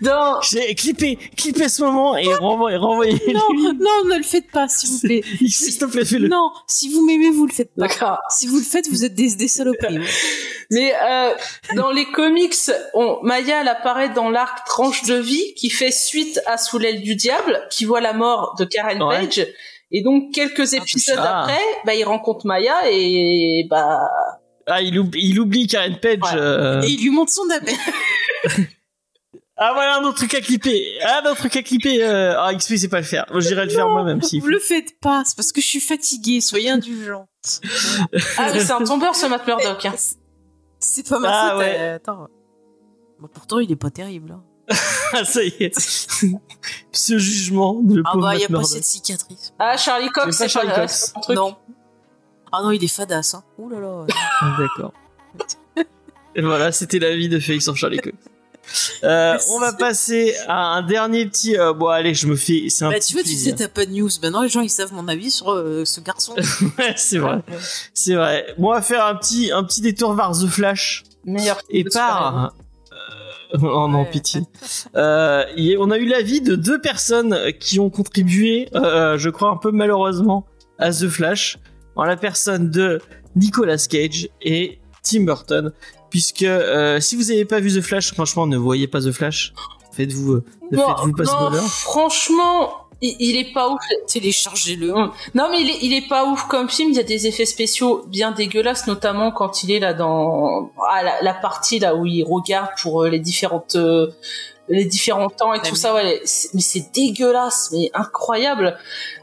Speaker 3: Dans
Speaker 1: J'ai clippé, clippé ce moment et renvoyé, renvoyé.
Speaker 2: Non, non, ne le faites pas, s'il vous plaît.
Speaker 1: S'il te plaît, fais-le.
Speaker 2: Non, si vous m'aimez, vous le faites pas.
Speaker 3: d'accord
Speaker 2: Si vous le faites, vous êtes des, des saloperies.
Speaker 3: mais euh, dans les comics on, Maya elle apparaît dans l'arc tranche de vie qui fait suite à Sous l'aile du diable qui voit la mort de Karen
Speaker 1: Ouais.
Speaker 3: Page et donc quelques épisodes
Speaker 1: ça.
Speaker 3: après bah il rencontre Maya et bah
Speaker 1: Ah, il oublie, il oublie Karen Page.
Speaker 3: Ouais.
Speaker 1: euh.
Speaker 2: Et il lui montre son appel.
Speaker 1: Ah, voilà un autre truc à clipper. Ah, un autre truc à clipper. Euh... Ah, XP, c'est pas le faire. Moi, j'irai le faire moi-même s'il
Speaker 2: Vous le faites pas, c'est parce que je suis fatiguée, soyez indulgents.
Speaker 3: ah oui c'est un tombeur ce Matt Murdock hein.
Speaker 2: C'est pas ma
Speaker 1: Ah,
Speaker 2: faute.
Speaker 1: ouais.
Speaker 2: euh, Attends. Bon, pourtant, il est pas terrible. hein.
Speaker 1: Ah, ça y est. Ce jugement de le
Speaker 2: Ah bah, il y a pas cette cicatrice.
Speaker 3: ah Charlie Cox
Speaker 1: C'est pas Charlie
Speaker 3: pas,
Speaker 1: Cox.
Speaker 3: truc.
Speaker 2: Non. Ah non, il est fadasse. Hein. Ouh là là.
Speaker 1: Ah, D'accord. Et voilà, c'était l'avis de Félix sur Charlie Cox. Euh, on va passer à un dernier petit. euh, bon, allez, je me fais. C'est un
Speaker 2: Bah,
Speaker 1: petit
Speaker 2: tu vois, tu
Speaker 1: plaisir.
Speaker 2: sais, t'as pas de news. Maintenant, les gens, ils savent mon avis sur euh, ce garçon.
Speaker 1: Ouais, c'est vrai. C'est vrai. Bon, on va faire un petit, un petit détour vers The Flash.
Speaker 3: meilleur
Speaker 1: Et par. Oh non,
Speaker 2: Ouais.
Speaker 1: pitié. Y- on a eu l'avis de deux personnes qui ont contribué, je crois un peu malheureusement, à The Flash, en la personne de Nicolas Cage et Tim Burton. Puisque euh, si vous n'avez pas vu The Flash, franchement, ne voyez pas The Flash. Faites-vous, euh, faites-vous pas ce
Speaker 3: non,
Speaker 1: bonheur.
Speaker 3: franchement, il, il est pas ouf.
Speaker 2: Téléchargez-le.
Speaker 3: Non, mais il est, il est pas ouf comme film. Il y a des effets spéciaux bien dégueulasses, notamment quand il est là dans ah, la, la partie là où il regarde pour euh, les différentes euh, les différents temps et
Speaker 2: La
Speaker 3: tout ça. Ouais, c'est- mais c'est dégueulasse, mais incroyable.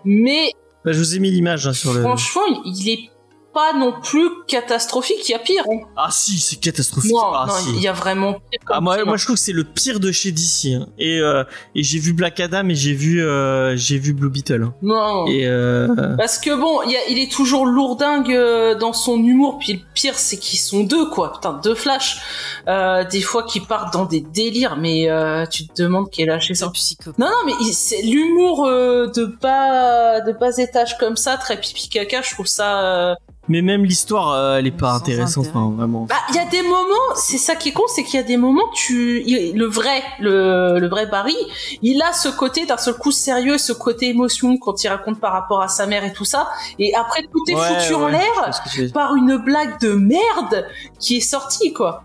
Speaker 3: Mais
Speaker 1: Bah, je vous ai mis l'image hein, sur le.
Speaker 3: franchement, il est pas non plus catastrophique. Il y a pire. hein.
Speaker 1: Ah si, c'est catastrophique.
Speaker 3: Non,
Speaker 1: ah,
Speaker 3: non,
Speaker 1: si.
Speaker 3: il y a vraiment pire. Comme
Speaker 1: Ah, moi, moi je trouve que c'est le pire de chez DC. hein. Et, euh, et j'ai vu Black Adam et j'ai vu, euh, j'ai vu Blue Beetle. hein.
Speaker 3: non.
Speaker 1: Et euh,
Speaker 3: Parce que bon, il, y a- il est toujours lourdingue euh, dans son humour. Puis le pire, c'est qu'ils sont deux, quoi. Putain, deux Flash. Euh, des fois, qui partent dans des délires, mais euh, tu te demandes qui est lâché ça. Non, non, mais c'est l'humour euh, de bas de bas étage comme ça, très pipi caca. Je trouve ça.
Speaker 1: Mais même l'histoire, euh, elle est pas intéressante, enfin, vraiment.
Speaker 3: Bah, il y a des moments. C'est ça qui est con, c'est qu'il y a des moments. Tu, il- le vrai, le, le vrai Barry, il a ce côté d'un seul coup sérieux, ce côté émotion quand il raconte par rapport à sa mère et tout ça. Et après, tout est
Speaker 1: Ouais,
Speaker 3: foutu en l'air. par une blague de merde qui est sortie quoi.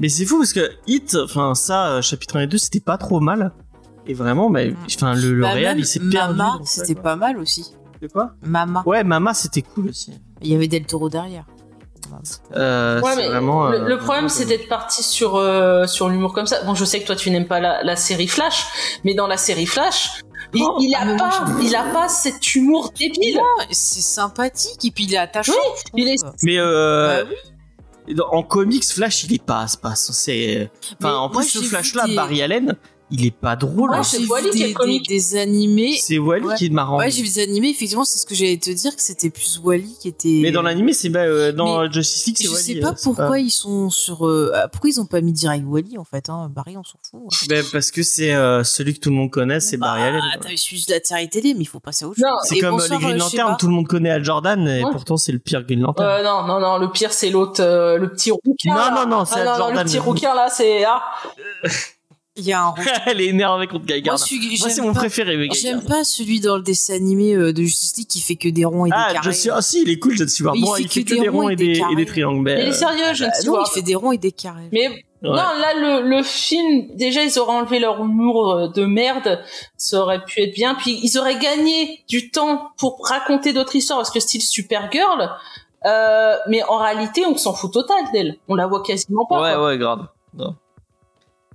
Speaker 1: Mais c'est fou parce que Hit, enfin ça, euh, chapitre 1 et 2, c'était pas trop mal. Et vraiment, bah, enfin le, le
Speaker 2: Bah,
Speaker 1: réel, il s'est perdu.
Speaker 2: Mama, c'était pas mal aussi.
Speaker 1: Quoi
Speaker 2: Mama.
Speaker 1: Ouais, Mama, c'était cool aussi.
Speaker 2: Il y avait Del Toro derrière.
Speaker 1: Euh,
Speaker 3: Ouais,
Speaker 1: c'est
Speaker 3: mais
Speaker 1: vraiment.
Speaker 3: le,
Speaker 1: euh,
Speaker 3: le problème c'est d'être parti sur euh, sur l'humour comme ça. Bon, je sais que toi tu n'aimes pas la, la série Flash, mais dans la série Flash, il,
Speaker 2: Oh,
Speaker 3: il
Speaker 2: ah,
Speaker 3: a pas il a pas cet humour débile.
Speaker 2: C'est sympathique et puis il est attachant. trouve.
Speaker 3: il est-
Speaker 1: Mais euh,
Speaker 2: Bah oui.
Speaker 1: en comics, Flash, il est pas, c'est pas censé.
Speaker 2: Mais
Speaker 1: Enfin, en plus, ce Flash-là,
Speaker 2: des-
Speaker 1: Barry Allen, il est pas drôle.
Speaker 3: Moi,
Speaker 1: hein.
Speaker 3: C'est Wally qui est
Speaker 2: des,
Speaker 3: comique.
Speaker 2: des, des animés.
Speaker 1: C'est Wally
Speaker 2: Ouais.
Speaker 1: qui est marrant.
Speaker 2: Ouais, j'ai vu des animés. Effectivement, c'est ce que j'allais te dire que c'était plus Wally qui était.
Speaker 1: Mais dans l'animé, c'est bah, euh, dans
Speaker 2: Mais
Speaker 1: Justice League, c'est
Speaker 2: Je
Speaker 1: Wally.
Speaker 2: sais
Speaker 1: euh,
Speaker 2: pas pourquoi ils sont sur. euh, ah, pourquoi ils ont pas mis direct Wally en fait. Hein. Barry, on s'en fout. hein.
Speaker 1: Ben, parce que c'est euh, celui que tout le monde connaît, c'est Barry
Speaker 2: Bah,
Speaker 1: Allen. quoi.
Speaker 2: T'as suivi de la série télé, mais il faut passer à autre
Speaker 3: Non,
Speaker 2: chose.
Speaker 1: C'est comme euh,
Speaker 2: bonsoir,
Speaker 1: les Green
Speaker 2: je
Speaker 1: Lantern,
Speaker 2: pas.
Speaker 1: tout le monde connaît Al Jordan, et
Speaker 3: Ouais.
Speaker 1: pourtant c'est le pire Green Lantern.
Speaker 3: Euh, non non non, le pire c'est l'autre, euh, le petit rouquin.
Speaker 1: Non, non, non, c'est
Speaker 3: Ah, non, non,
Speaker 1: Jordan.
Speaker 3: le petit rouquin là, c'est ah.
Speaker 2: Il y a un.
Speaker 1: Elle est énervée contre Guy
Speaker 2: Moi,
Speaker 1: Gardner.
Speaker 2: celui-
Speaker 1: Moi, c'est mon
Speaker 2: pas-
Speaker 1: préféré, mais
Speaker 2: J'aime pas celui dans le dessin animé euh, de Justice League qui fait que des ronds et des
Speaker 1: Ah,
Speaker 2: carrés.
Speaker 1: je suis, ah si, il est cool, John Stewart.
Speaker 2: Il
Speaker 1: Bon,
Speaker 2: fait
Speaker 1: il fait
Speaker 2: que
Speaker 1: que
Speaker 2: des
Speaker 1: des ronds et des, et des
Speaker 2: carrés.
Speaker 1: triangles.
Speaker 3: mais, il est
Speaker 1: euh,
Speaker 3: sérieux, je ne
Speaker 2: Ah,
Speaker 3: sais
Speaker 2: non,
Speaker 3: pas.
Speaker 2: il fait des ronds et des carrés.
Speaker 3: Mais
Speaker 1: ouais.
Speaker 3: Non, là, le, le film, déjà, ils auraient enlevé leur humour euh, de merde. Ça aurait pu être bien. Puis, ils auraient gagné du temps pour raconter d'autres histoires. Parce que style Supergirl, Euh, mais en réalité, on s'en fout total d'elle. On la voit quasiment pas.
Speaker 1: Ouais,
Speaker 3: quoi.
Speaker 1: ouais, grave. grave.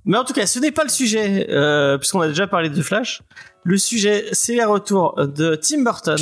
Speaker 1: Mais en tout cas, ce n'est pas le sujet, euh, puisqu'on a déjà parlé de Flash. Le sujet, c'est les retours de Tim Burton,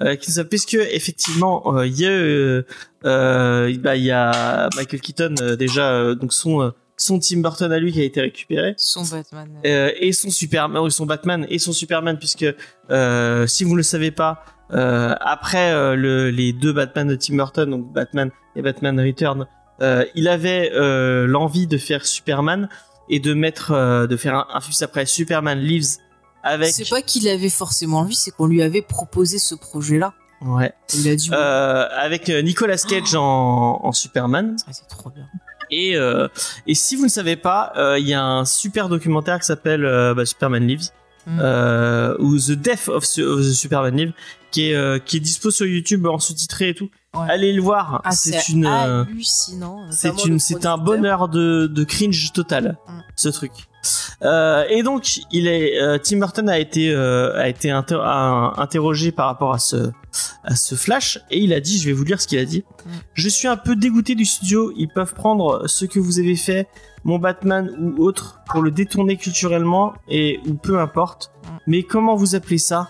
Speaker 1: euh, qui nous a, puisque effectivement, euh, il y a, euh, euh, bah, il y a Michael Keaton euh, déjà, euh, donc son euh, son Tim Burton à lui qui a été récupéré.
Speaker 2: Son Batman.
Speaker 1: Euh, et son Superman, son Batman et son Superman, puisque euh, si vous ne le savez pas, euh, après le, les deux Batman de Tim Burton, donc Batman et Batman Return, euh, il avait euh, l'envie de faire Superman et de mettre, euh, de faire un, un après Superman Lives avec.
Speaker 2: C'est pas qu'il avait forcément envie, c'est qu'on lui avait proposé ce projet-là.
Speaker 1: Ouais.
Speaker 2: Il a dit.
Speaker 1: Euh, avec euh, Nicolas Cage en, en Superman.
Speaker 2: C'est trop bien.
Speaker 1: Et, euh, et si vous ne savez pas, euh, il y a un super documentaire qui s'appelle bah, Superman Lives,
Speaker 2: Mm.
Speaker 1: euh, ou The Death of, the Superman Lives, qui est, qui est dispo sur YouTube en sous-titré et tout.
Speaker 2: Ouais.
Speaker 1: Allez le voir,
Speaker 2: Ah,
Speaker 1: c'est une, euh,
Speaker 2: hallucinant.
Speaker 1: c'est une, c'est un bonheur de, de cringe total,
Speaker 2: Mm.
Speaker 1: ce truc. Euh, et donc, il est, euh, Tim Burton a été, euh, a été inter- a- interrogé par rapport à ce, à ce flash, et il a dit, je vais vous lire ce qu'il a dit.
Speaker 2: Mm.
Speaker 1: Je suis un peu dégoûté du studio. Ils peuvent prendre ce que vous avez fait, mon Batman ou autre, pour le détourner culturellement et ou peu importe.
Speaker 2: Mm.
Speaker 1: Mais comment vous appelez ça?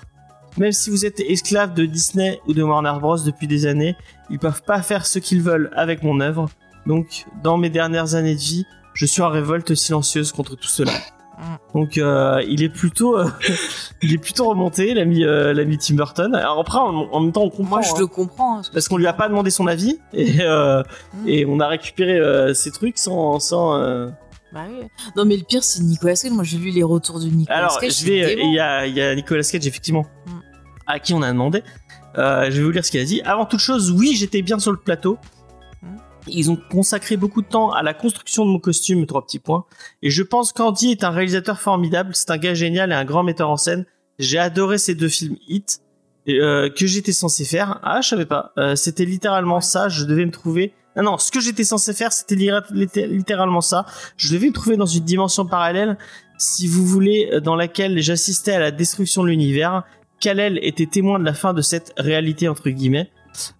Speaker 1: Même si vous êtes esclave de Disney ou de Warner Bros depuis des années, ils peuvent pas faire ce qu'ils veulent avec mon œuvre. Donc, dans mes dernières années de vie, je suis en révolte silencieuse contre tout cela.
Speaker 2: Mm.
Speaker 1: Donc, euh, il est plutôt, euh, il est plutôt remonté, l'ami, euh, l'ami Tim Burton. Alors après, en, en même temps, on comprend.
Speaker 2: Moi, je
Speaker 1: hein
Speaker 2: le comprends. hein,
Speaker 1: parce qu'on lui a pas demandé son avis et,
Speaker 2: Mm.
Speaker 1: et on a récupéré ces trucs sans sans
Speaker 2: Bah oui. Non, mais le pire, c'est Nicolas Cage. Moi, j'ai lu les retours de Nicolas
Speaker 1: alors
Speaker 2: Cage.
Speaker 1: je vais
Speaker 2: c'est
Speaker 1: il
Speaker 2: dément.
Speaker 1: y a il y a Nicolas Cage effectivement
Speaker 2: Mm.
Speaker 1: À qui on a demandé. Euh, je vais vous lire ce qu'il a dit. Avant toute chose oui j'étais bien sur le plateau. Ils ont consacré beaucoup de temps à la construction de mon costume trois petits points. Et je pense qu'Andy est un réalisateur formidable. C'est un gars génial et un grand metteur en scène. J'ai adoré ces deux films hit euh, que j'étais censé faire. Ah je savais pas. Euh, c'était littéralement ça. Je devais me trouver. Ah non, ce que j'étais censé faire, c'était litté- litté- littéralement ça. Je devais me trouver dans une dimension parallèle, si vous voulez, dans laquelle j'assistais à la destruction de l'univers. Kal-El était témoin de la fin de cette réalité entre guillemets.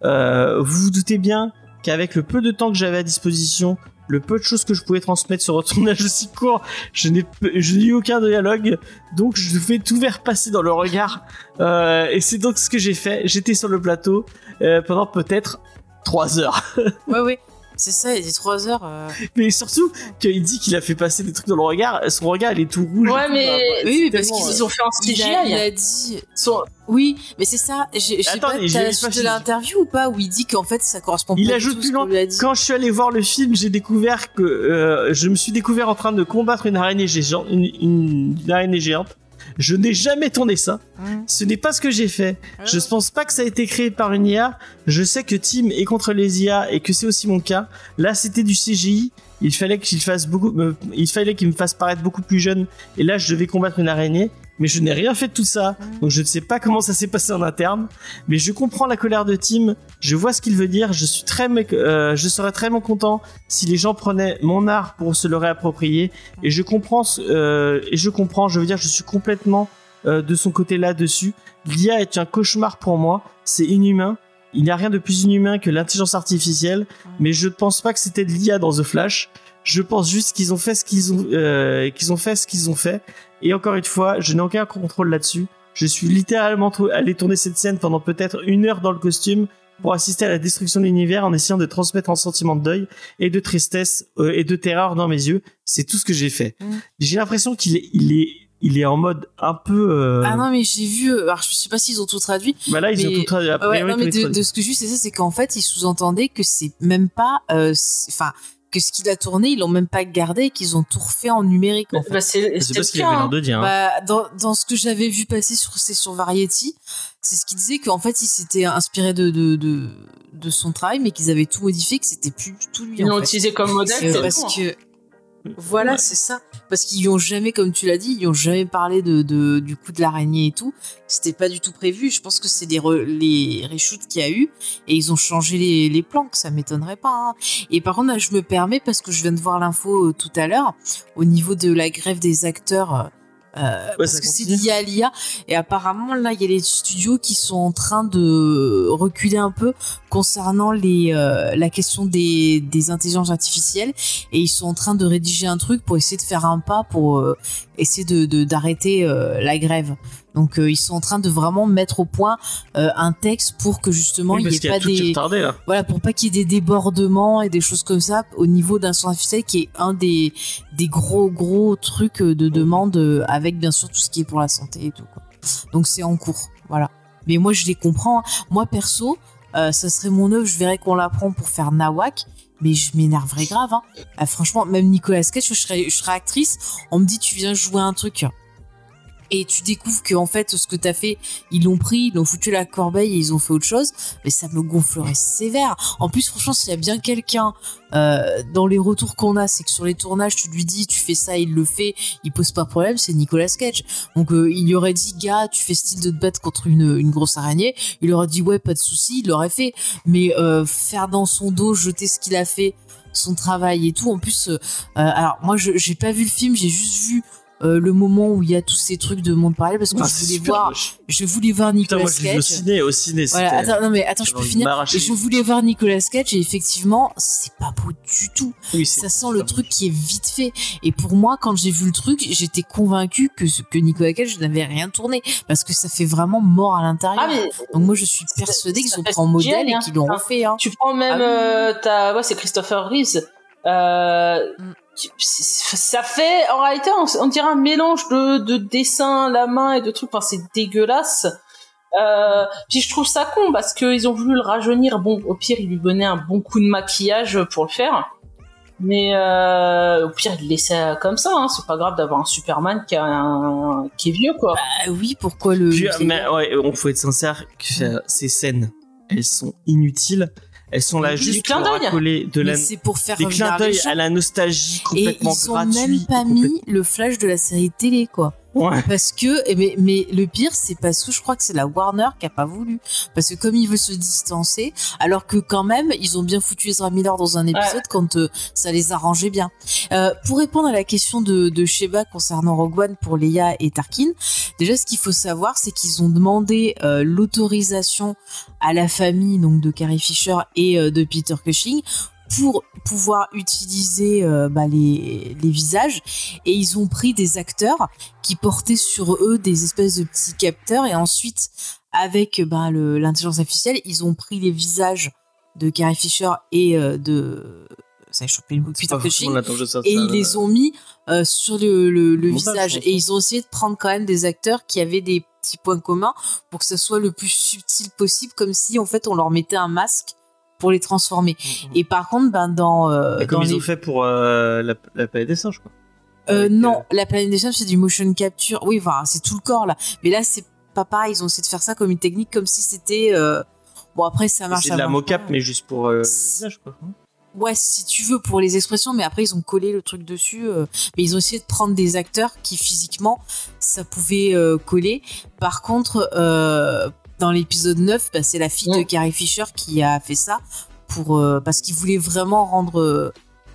Speaker 1: Euh, vous vous doutez bien qu'avec le peu de temps que j'avais à disposition, le peu de choses que je pouvais transmettre sur un tournage aussi court, je n'ai eu aucun dialogue, donc je devais tout faire passer dans le regard. Euh, et c'est donc ce que j'ai fait. J'étais sur le plateau euh, pendant peut-être trois heures.
Speaker 2: Ouais, ouais. C'est ça, il dit 3 heures. euh.
Speaker 1: Mais surtout qu'il dit qu'il a fait passer des trucs dans le regard, son regard il est tout rouge.
Speaker 3: Ouais,
Speaker 1: tout,
Speaker 3: mais-
Speaker 1: bah, bah,
Speaker 2: Oui, parce qu'ils
Speaker 1: euh,
Speaker 3: ont fait un
Speaker 2: Il
Speaker 3: CGI.
Speaker 2: a, il a dit.
Speaker 3: Son-
Speaker 2: Oui, mais c'est ça. J'ai pas, de l'interview ou pas où il dit qu'en fait ça correspond
Speaker 1: Il
Speaker 2: pas
Speaker 1: ajoute
Speaker 2: du tout
Speaker 1: plus loin. Quand je suis allé voir le film, j'ai découvert que euh, je me suis découvert en train de combattre une araignée géante. Une, une- une araignée géante. Je n'ai jamais tourné ça.
Speaker 2: Hum.
Speaker 1: Ce n'est pas ce que j'ai fait. Je ne pense pas que ça a été créé par une IA. Je sais que Tim est contre les IA et que c'est aussi mon cas. Là, c'était du CGI. Il fallait qu'il fasse beaucoup, me- il fallait qu'il me fasse paraître beaucoup plus jeune. Et là, je devais combattre une araignée. Mais je n'ai rien fait de tout ça. Donc je ne sais pas comment ça s'est passé en interne. Mais je comprends la colère de Tim. Je vois ce qu'il veut dire. Je suis très, euh, je serais très content si les gens prenaient mon art pour se le réapproprier. Et je comprends, euh, et je comprends. Je veux dire, je suis complètement euh, de son côté là-dessus. L'IA est un cauchemar pour moi. C'est inhumain. Il n'y a rien de plus inhumain que l'intelligence artificielle. Mais je ne pense pas que c'était de l'IA dans The Flash. Je pense juste qu'ils ont fait ce qu'ils ont, euh, qu'ils ont fait ce qu'ils ont fait. Et encore une fois, je n'ai aucun contrôle là-dessus. Je suis littéralement allé tourner cette scène pendant peut-être une heure dans le costume pour assister à la destruction de l'univers en essayant de transmettre un sentiment de deuil et de tristesse euh, et de terreur dans mes yeux. C'est tout ce que j'ai fait.
Speaker 2: Mm.
Speaker 1: J'ai l'impression qu'il est, il est, il est en mode un peu. euh,
Speaker 2: Ah non, mais j'ai vu. euh, Alors je sais pas s'ils ont tout traduit.
Speaker 1: bah là, ils ont tout traduit. A
Speaker 2: Ouais,
Speaker 1: priori,
Speaker 2: non, mais de, ce que j'ai vu, c'est ça, c'est qu'en fait, ils sous-entendaient que c'est même pas. euh, Enfin, que ce qu'il a tourné, ils l'ont même pas gardé et qu'ils ont tout refait en numérique. En fait.
Speaker 3: Bah, c'est
Speaker 1: pas ce qu'il avait l'air
Speaker 3: hein.
Speaker 1: de dire. hein.
Speaker 2: Bah, dans, dans ce que j'avais vu passer sur, c'est sur Variety, c'est ce qu'il disait qu'en fait, il s'était inspiré de, de, de, de son travail, mais qu'ils avaient tout modifié, que c'était plus du tout lui.
Speaker 3: Ils l'ont utilisé comme modèle. C'est
Speaker 2: parce
Speaker 3: tout, hein.
Speaker 2: que voilà,
Speaker 1: Ouais.
Speaker 2: c'est ça. Parce qu'ils ont jamais, comme tu l'as dit, ils ont jamais parlé de, de- du coup de l'araignée et tout. C'était pas du tout prévu. Je pense que c'est des re- les reshoots qu'il y a eu et ils ont changé les, les plans, que ça m'étonnerait pas. hein. Et par contre, là, je me permets parce que je viens de voir l'info euh, tout à l'heure au niveau de la grève des acteurs. Euh,
Speaker 1: Ouais,
Speaker 2: parce que c'est lié à l'IA et apparemment là il y a les studios qui sont en train de reculer un peu concernant les euh, la question des, des intelligences artificielles. Et ils sont en train de rédiger un truc pour essayer de faire un pas pour euh, essayer de de- d'arrêter euh, la grève donc euh, ils sont en train de vraiment mettre au point euh, un texte pour que justement
Speaker 1: Oui,
Speaker 2: il n'y ait
Speaker 1: y a
Speaker 2: pas des
Speaker 1: retardé là.
Speaker 2: voilà pour pas qu'il y ait des débordements et des choses comme ça au niveau d'un centre artificiel qui est un des des gros gros trucs de demande euh, avec bien sûr tout ce qui est pour la santé et tout quoi. Donc c'est en cours, voilà. Mais moi je les comprends. hein. Moi perso, euh, ça serait mon œuvre, je verrais qu'on l'apprend pour faire Nawak, mais je m'énerverais grave. Hein. Euh, franchement, même Nicolas Cage, je serais, je serais actrice, on me dit tu viens jouer un truc. Et tu découvres que en fait ce que t'as fait, ils l'ont pris, ils l'ont foutu la corbeille et ils ont fait autre chose. Mais ça me gonflerait sévère. En plus, franchement, s'il y a bien quelqu'un euh, dans les retours qu'on a, c'est que sur les tournages, tu lui dis tu fais ça, il le fait, il pose pas problème, c'est Nicolas Cage. Donc euh, il lui aurait dit gars, tu fais style de te battre contre une, grosse araignée, il aurait dit ouais pas de souci, il l'aurait fait. Mais euh, faire dans son dos, jeter ce qu'il a fait, son travail et tout. En plus, euh, euh, alors moi j'ai pas vu le film, j'ai juste vu euh, le moment où il y a tous ces trucs de monde parallèle parce que
Speaker 1: Ah,
Speaker 2: je voulais voir,
Speaker 1: moche.
Speaker 2: je voulais voir
Speaker 1: Putain,
Speaker 2: Nicolas
Speaker 1: moi vu au
Speaker 2: Cage.
Speaker 1: ciné, au ciné.
Speaker 2: Voilà, attends, non mais attends, je peux finir. je voulais voir Nicolas Cage et effectivement, c'est pas beau du tout.
Speaker 1: Oui,
Speaker 2: Ça sent le truc qui est vite fait. Et pour moi, quand j'ai vu le truc, j'étais convaincue que, ce- que Nicolas Cage n'avait rien tourné parce que ça fait vraiment mort à l'intérieur.
Speaker 3: Ah,
Speaker 2: Donc moi, je suis persuadée qu'ils ont pris en modèle et qu'ils l'ont
Speaker 3: hein.
Speaker 2: refait. Hein.
Speaker 3: tu prends même
Speaker 2: Ah
Speaker 3: euh, ta ouais c'est Christopher Reeves euh,
Speaker 2: Mm.
Speaker 3: Ça fait en réalité on, on dirait un mélange de, de dessin la main et de trucs enfin c'est dégueulasse euh, puis je trouve ça con parce qu'ils ont voulu le rajeunir bon au pire il lui donnait un bon coup de maquillage pour le faire mais euh, au pire il le laissait comme ça hein. c'est pas grave d'avoir un Superman qui, a un- qui est vieux quoi
Speaker 2: Ah oui, pourquoi le.
Speaker 1: Puis, mais ouais, on faut être sincère que euh, ces scènes, elles sont inutiles. Elles sont là juste pour accoler de la,
Speaker 2: pour faire
Speaker 1: des clins d'œil à la nostalgie
Speaker 2: Et
Speaker 1: complètement
Speaker 2: ils ont
Speaker 1: gratuit.
Speaker 2: même pas mis le flash de la série télé, quoi.
Speaker 1: Ouais.
Speaker 2: Parce que, eh ben, mais le pire, c'est parce que je crois que c'est la Warner qui a pas voulu. Parce que comme il veut se distancer, alors que quand même, ils ont bien foutu Ezra Miller dans un épisode quand euh, ça les arrangeait bien. Euh, pour répondre à la question de, de Sheba concernant Rogue One pour Leia et Tarkin, déjà ce qu'il faut savoir, c'est qu'ils ont demandé euh, l'autorisation à la famille donc de Carrie Fisher et euh, de Peter Cushing pour pouvoir utiliser euh, bah, les, les visages. Et ils ont pris des acteurs qui portaient sur eux des espèces de petits capteurs. Et ensuite avec bah, le- l'intelligence artificielle ils ont pris les visages de Carrie Fisher et euh, de ça a chopé le Peter Cushing. et ils les ont mis euh, sur le, le, visage. et ils ont essayé de prendre quand même des acteurs qui avaient des petits points communs pour que ça soit le plus subtil possible comme si en fait on leur mettait un masque pour les transformer et par contre ben dans, euh,
Speaker 1: Et comme
Speaker 2: dans
Speaker 1: ils
Speaker 2: les-
Speaker 1: ont fait pour euh, la, la planète des singes, quoi.
Speaker 2: euh, non,
Speaker 1: euh,
Speaker 2: la planète des singes, c'est du motion capture. Oui, enfin, c'est tout le corps là. Mais là, c'est pas pareil. Ils ont essayé de faire ça comme une technique, comme si c'était. euh, Bon, après, ça marche.
Speaker 1: C'est de la mocap, mais juste pour le
Speaker 2: C'est-
Speaker 1: visage, quoi.
Speaker 2: Ouais, si tu veux, pour les expressions. Mais après, ils ont collé le truc dessus. euh, Mais ils ont essayé de prendre des acteurs qui, physiquement, ça pouvait euh, coller. Par contre, euh, dans l'épisode 9, bah, c'est la fille de
Speaker 3: Ouais.
Speaker 2: Carrie Fisher qui a fait ça. Pour, euh, parce qu'ils voulaient vraiment rendre, euh,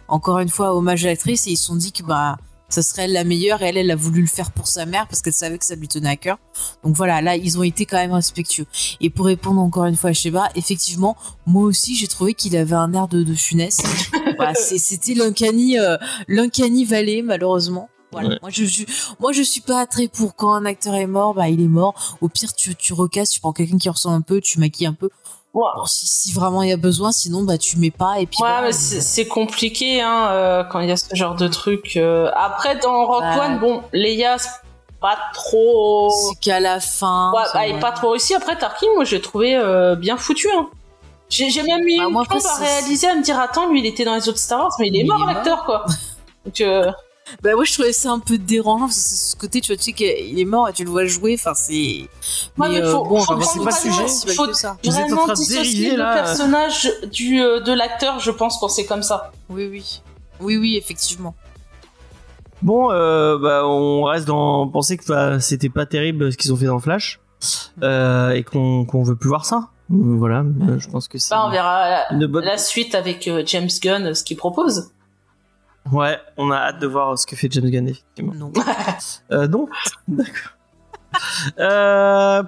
Speaker 2: encore une fois, hommage à l'actrice. Et ils se sont dit que bah, ça serait elle la meilleure. Et elle, elle a voulu le faire pour sa mère parce qu'elle savait que ça lui tenait à cœur. Donc voilà, là, ils ont été quand même respectueux. Et pour répondre encore une fois à Sheba, effectivement, moi aussi, j'ai trouvé qu'il avait un air de, de funeste. Voilà, c'était l'uncanny, euh, valley, malheureusement. Voilà.
Speaker 1: Ouais.
Speaker 2: Moi, je suis, moi, je suis pas très pour quand un acteur est mort, bah, il est mort. Au pire, tu, tu recasses, tu prends quelqu'un qui ressemble un peu, tu maquilles un peu. Bon, si, si vraiment il y a besoin, sinon, bah, tu mets pas et puis.
Speaker 3: Ouais,
Speaker 2: voilà.
Speaker 3: mais c'est c'est compliqué hein, euh, quand il y a ce genre de truc. euh. Après, dans Rock
Speaker 2: Bah.
Speaker 3: One, bon, Leia, pas trop.
Speaker 2: C'est qu'à la fin.
Speaker 3: Ouais, bah, elle est pas trop réussi. Après, Tarkin, moi, j'ai trouvé euh, bien foutu. Hein. J'ai même mis
Speaker 2: Bah,
Speaker 3: une
Speaker 2: moi,
Speaker 3: à réaliser, à me dire, attends, lui, il était dans les autres Star Wars, mais il est
Speaker 2: Mais
Speaker 3: mort, l'acteur, quoi. Donc, euh,
Speaker 2: Bah, moi, je trouvais ça un peu dérangeant parce que c'est ce côté, tu vois, tu sais qu'il est mort et tu le vois jouer. Enfin, c'est.
Speaker 3: Ouais,
Speaker 2: mais
Speaker 3: mais
Speaker 2: euh,
Speaker 3: faut-
Speaker 2: bon, c'est pas le sujet, c'est pas
Speaker 3: faut-
Speaker 2: que ça.
Speaker 1: Vous êtes en train de dériver,
Speaker 3: le
Speaker 1: là.
Speaker 3: personnage du, euh, de l'acteur, je pense, quand c'est comme ça.
Speaker 2: Oui, oui. Oui, oui, effectivement.
Speaker 1: Bon, euh, bah, on reste dans penser que bah, c'était pas terrible ce qu'ils ont fait dans Flash euh, et qu'on qu'on veut plus voir ça. Euh, Voilà, euh, je pense que c'est
Speaker 3: Bah, on verra la,
Speaker 1: une bonne.
Speaker 3: la suite avec euh, James Gunn, ce qu'il propose.
Speaker 1: Ouais, on a hâte de voir ce que fait James Gunn, effectivement.
Speaker 2: Non.
Speaker 1: Euh, non D'accord. Euh,